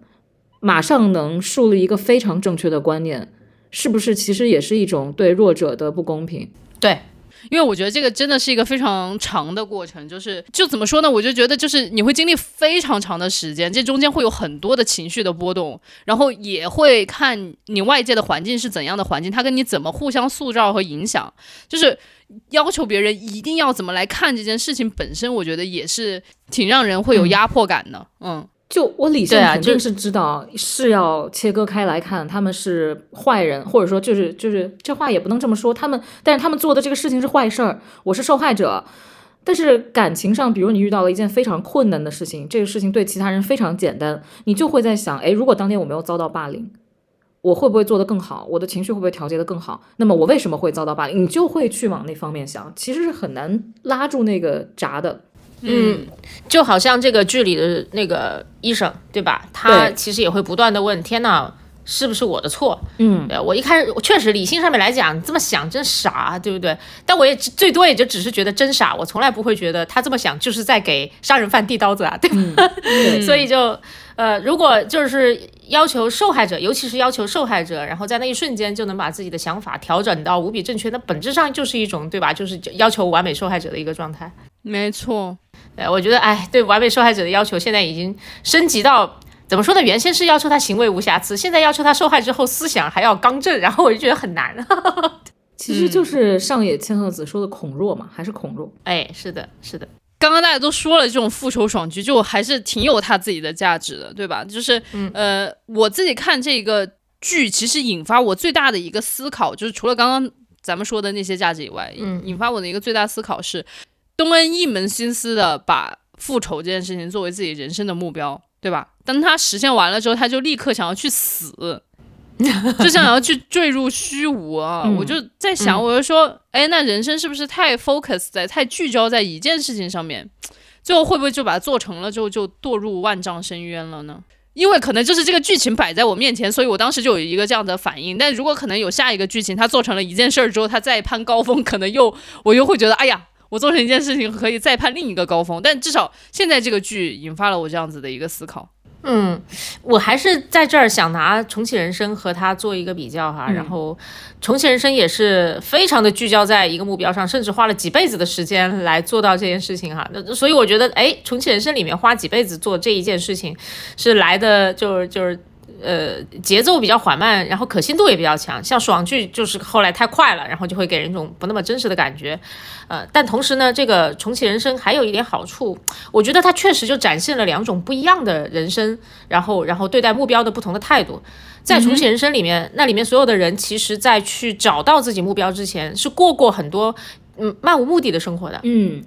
Speaker 3: 马上能树立一个非常正确的观念。是不是其实也是一种对弱者的不公平？
Speaker 2: 对，
Speaker 1: 因为我觉得这个真的是一个非常长的过程，就是就怎么说呢？我就觉得就是你会经历非常长的时间，这中间会有很多的情绪的波动，然后也会看你外界的环境是怎样的环境，它跟你怎么互相塑造和影响。就是要求别人一定要怎么来看这件事情本身，我觉得也是挺让人会有压迫感的。嗯。
Speaker 3: 就我理性肯定是知道是要切割开来看，他们是坏人，或者说就是就是这话也不能这么说，他们但是他们做的这个事情是坏事儿，我是受害者。但是感情上，比如你遇到了一件非常困难的事情，这个事情对其他人非常简单，你就会在想，哎，如果当天我没有遭到霸凌，我会不会做得更好？我的情绪会不会调节得更好？那么我为什么会遭到霸凌？你就会去往那方面想，其实是很难拉住那个闸的。
Speaker 2: 嗯，就好像这个剧里的那个医生，对吧？他其实也会不断的问：天哪，是不是我的错？
Speaker 3: 嗯，
Speaker 2: 对我一开始我确实理性上面来讲，这么想真傻，对不对？但我也只最多也就只是觉得真傻，我从来不会觉得他这么想就是在给杀人犯递刀子啊，对吧？
Speaker 3: 对 (laughs)
Speaker 2: 所以就呃，如果就是要求受害者，尤其是要求受害者，然后在那一瞬间就能把自己的想法调整到无比正确，那本质上就是一种对吧？就是要求完美受害者的一个状态。
Speaker 1: 没错，
Speaker 2: 呃，我觉得，哎，对完美受害者的要求现在已经升级到怎么说呢？原先是要求他行为无瑕疵，现在要求他受害之后思想还要刚正，然后我就觉得很难。(laughs)
Speaker 3: 其实就是上野千鹤子说的恐弱嘛，还是恐弱。
Speaker 2: 哎，是的，是的，
Speaker 1: 刚刚大家都说了，这种复仇爽剧就还是挺有它自己的价值的，对吧？就是，呃，我自己看这个剧，其实引发我最大的一个思考，就是除了刚刚咱们说的那些价值以外，嗯引发我的一个最大思考是，东恩一门心思的把复仇这件事情作为自己人生的目标，对吧？当他实现完了之后，他就立刻想要去死。(laughs) 就想要去坠入虚无啊！
Speaker 3: 嗯
Speaker 1: 我就在想，我就说，哎，那人生是不是太 focus 在、太聚焦在一件事情上面，最后会不会就把它做成了之后就堕入万丈深渊了呢？因为可能就是这个剧情摆在我面前，所以我当时就有一个这样的反应。但如果可能有下一个剧情，他做成了一件事儿之后，他再攀高峰，可能又我又会觉得，哎呀，我做成一件事情可以再攀另一个高峰。但至少现在这个剧引发了我这样子的一个思考。
Speaker 2: 嗯，我还是在这儿想拿重启人生和他做一个比较哈，然后重启人生也是非常的聚焦在一个目标上，甚至花了几辈子的时间来做到这件事情哈。那所以我觉得，哎，重启人生里面花几辈子做这一件事情，是来的就是就是。呃，节奏比较缓慢，然后可信度也比较强。像爽剧就是后来太快了，然后就会给人一种不那么真实的感觉。呃，但同时呢，这个重启人生还有一点好处，我觉得它确实就展现了两种不一样的人生，然后然后对待目标的不同的态度。在重启人生里面，那里面所有的人其实在去找到自己目标之前，是过过很多嗯漫无目的的生活的。
Speaker 3: 嗯，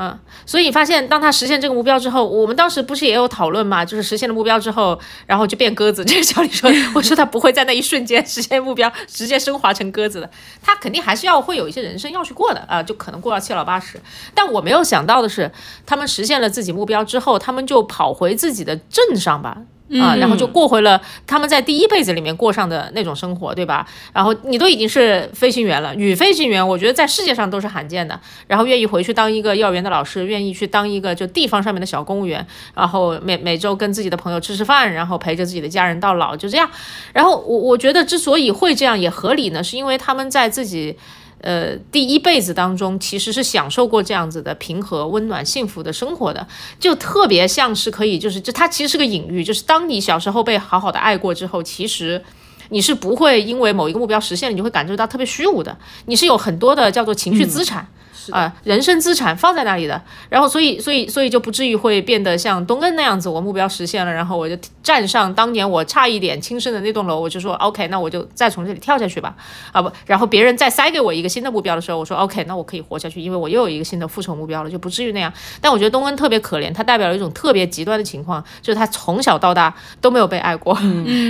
Speaker 2: 嗯，所以你发现，当他实现这个目标之后，我们当时不是也有讨论嘛？就是实现了目标之后，然后就变鸽子。这 (laughs) 个小李说，(laughs) 我说他不会在那一瞬间实现目标，直接升华成鸽子的，他肯定还是要会有一些人生要去过的啊、就可能过到七老八十。但我没有想到的是，他们实现了自己目标之后，他们就跑回自己的镇上吧。啊，然后就过回了他们在第一辈子里面过上的那种生活，对吧？然后你都已经是飞行员了，女飞行员，我觉得在世界上都是罕见的。然后愿意回去当一个幼儿园的老师，愿意去当一个就地方上面的小公务员，然后每每周跟自己的朋友吃吃饭，然后陪着自己的家人到老，就这样。然后我我觉得之所以会这样也合理呢，是因为他们在自己。呃，第一辈子当中其实是享受过这样子的平和、温暖、幸福的生活的，就特别像是可以，就是就它其实是个隐喻，就是当你小时候被好好的爱过之后，其实你是不会因为某一个目标实现了，你就会感受到特别虚无的。你是有很多的叫做情绪资产。啊，人生资产放在那里的，然后所以所以所以就不至于会变得像东恩那样子，我目标实现了，然后我就站上当年我差一点轻生的那栋楼，我就说 OK，那我就再从这里跳下去吧，啊不，然后别人再塞给我一个新的目标的时候，我说 OK，那我可以活下去，因为我又有一个新的复仇目标了，就不至于那样。但我觉得东恩特别可怜，他代表了一种特别极端的情况，就是他从小到大都没有被爱过，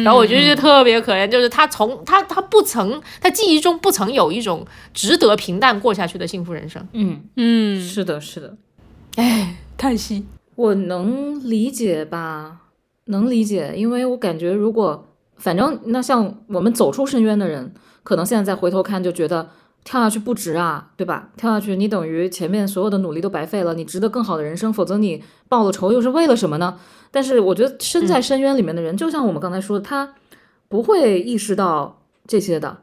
Speaker 2: 然后我觉得就特别可怜，就是他从他他不曾他记忆中不曾有一种值得平淡过下去的幸福人生。
Speaker 3: 嗯
Speaker 1: 嗯，
Speaker 3: 是的，是的，
Speaker 2: 哎，叹息。
Speaker 3: 我能理解吧，能理解，因为我感觉如果反正那像我们走出深渊的人，可能现在再回头看就觉得跳下去不值啊，对吧？跳下去你等于前面所有的努力都白费了，你值得更好的人生，否则你报了仇又是为了什么呢？但是我觉得身在深渊里面的人，就像我们刚才说的，他不会意识到这些的。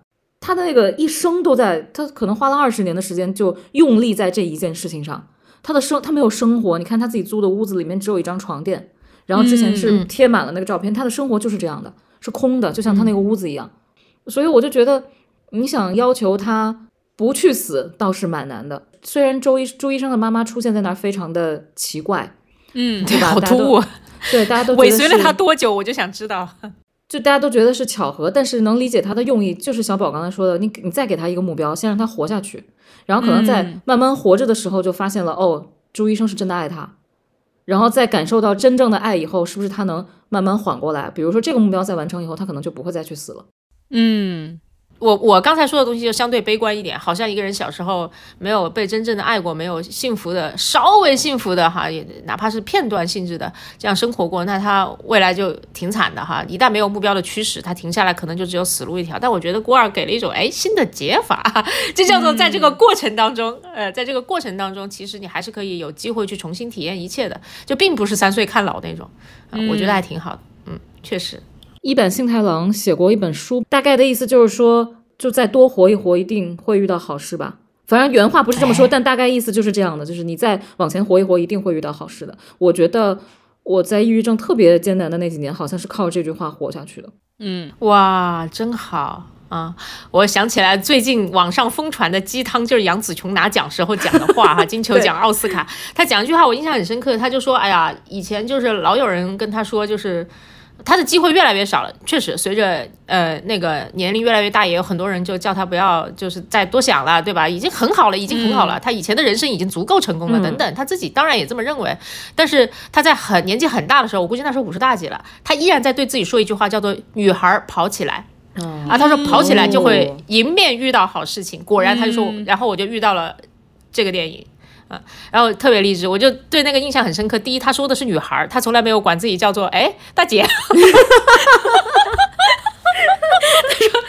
Speaker 3: 他的那个一生都在，他可能花了二十年的时间就用力在这一件事情上。他的生他没有生活，你看他自己租的屋子里面只有一张床垫，然后之前是贴满了那个照片。他的生活就是这样的，是空的，就像他那个屋子一样。所以我就觉得，你想要求他不去死，倒是蛮难的。虽然周医周医生的妈妈出现在那儿非常的奇怪，
Speaker 1: 嗯，
Speaker 3: 对吧？
Speaker 2: 好突兀，
Speaker 3: 对，大家都
Speaker 2: 尾随了他多久，我就想知道。
Speaker 3: 就大家都觉得是巧合，但是能理解他的用意，就是小宝刚才说的，你你再给他一个目标，先让他活下去，然后可能在慢慢活着的时候，就发现了哦，朱医生是真的爱他，然后在感受到真正的爱以后，是不是他能慢慢缓过来？比如说这个目标在完成以后，他可能就不会再去死了。
Speaker 1: 嗯。
Speaker 2: 我我刚才说的东西就相对悲观一点，好像一个人小时候没有被真正的爱过，没有幸福的稍微幸福的哈，也哪怕是片段性质的这样生活过，那他未来就挺惨的哈。一旦没有目标的驱使，他停下来可能就只有死路一条。但我觉得郭二给了一种哎新的解法，(laughs) 这叫做在这个过程当中，呃，在这个过程当中，其实你还是可以有机会去重新体验一切的，就并不是三岁看老那种，嗯，我觉得还挺好的，嗯，确实。
Speaker 3: 一本幸太郎写过一本书，大概的意思就是说，就再多活一活，一定会遇到好事吧。反正原话不是这么说，但大概意思就是这样的，就是你再往前活一活，一定会遇到好事的。我觉得我在抑郁症特别艰难的那几年，好像是靠这句话活下去的。
Speaker 1: 嗯，
Speaker 2: 哇，真好啊！我想起来最近网上疯传的鸡汤，就是杨紫琼拿奖时候讲的话哈，(laughs) 金球奖、奥斯卡，他讲一句话我印象很深刻，他就说：“哎呀，以前就是老有人跟他说，就是。”他的机会越来越少了，确实，随着呃那个年龄越来越大，也有很多人就叫他不要，就是再多想了，对吧？已经很好了，已经很好了，他以前的人生已经足够成功了，等等，他自己当然也这么认为。但是他在很年纪很大的时候，我估计那时候五十大几了，他依然在对自己说一句话，叫做“女孩跑起来”。啊，他说跑起来就会迎面遇到好事情。果然，他就说，然后我就遇到了这个电影。然后特别励志，我就对那个印象很深刻。第一，他说的是女孩，他从来没有管自己叫做哎大姐，他 (laughs) 说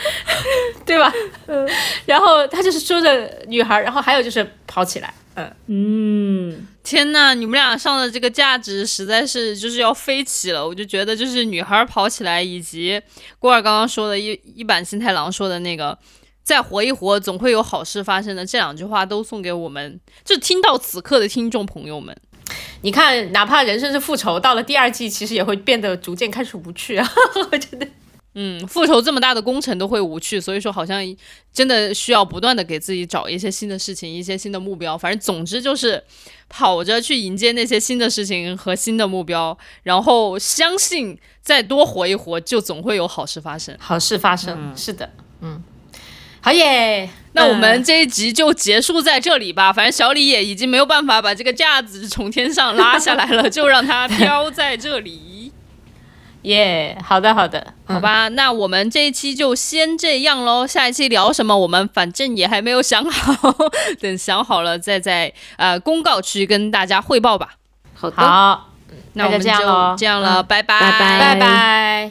Speaker 2: 对吧？嗯，然后他就是说着女孩，然后还有就是跑起来，嗯
Speaker 3: 嗯，
Speaker 1: 天呐，你们俩上的这个价值实在是就是要飞起了。我就觉得就是女孩跑起来，以及郭二刚刚说的一一版新太郎说的那个。再活一活，总会有好事发生的。这两句话都送给我们，就听到此刻的听众朋友们。
Speaker 2: 你看，哪怕人生是复仇，到了第二季，其实也会变得逐渐开始无趣啊！(laughs) 我觉得，
Speaker 1: 嗯，复仇这么大的工程都会无趣，所以说好像真的需要不断的给自己找一些新的事情，一些新的目标。反正总之就是跑着去迎接那些新的事情和新的目标，然后相信再多活一活，就总会有好事发生。
Speaker 2: 好事发生，是的，嗯。好耶，
Speaker 1: 那我们这一集就结束在这里吧。反正小李也已经没有办法把这个架子从天上拉下来了，(laughs) 就让它飘在这里。
Speaker 2: 耶，好的好的，
Speaker 1: 好吧。那我们这一期就先这样喽。下一期聊什么？我们反正也还没有想好，(laughs) 等想好了再在呃公告区跟大家汇报吧。
Speaker 3: 好的，
Speaker 2: 好，
Speaker 1: 那我们就这样了，拜拜
Speaker 3: 拜
Speaker 2: 拜拜。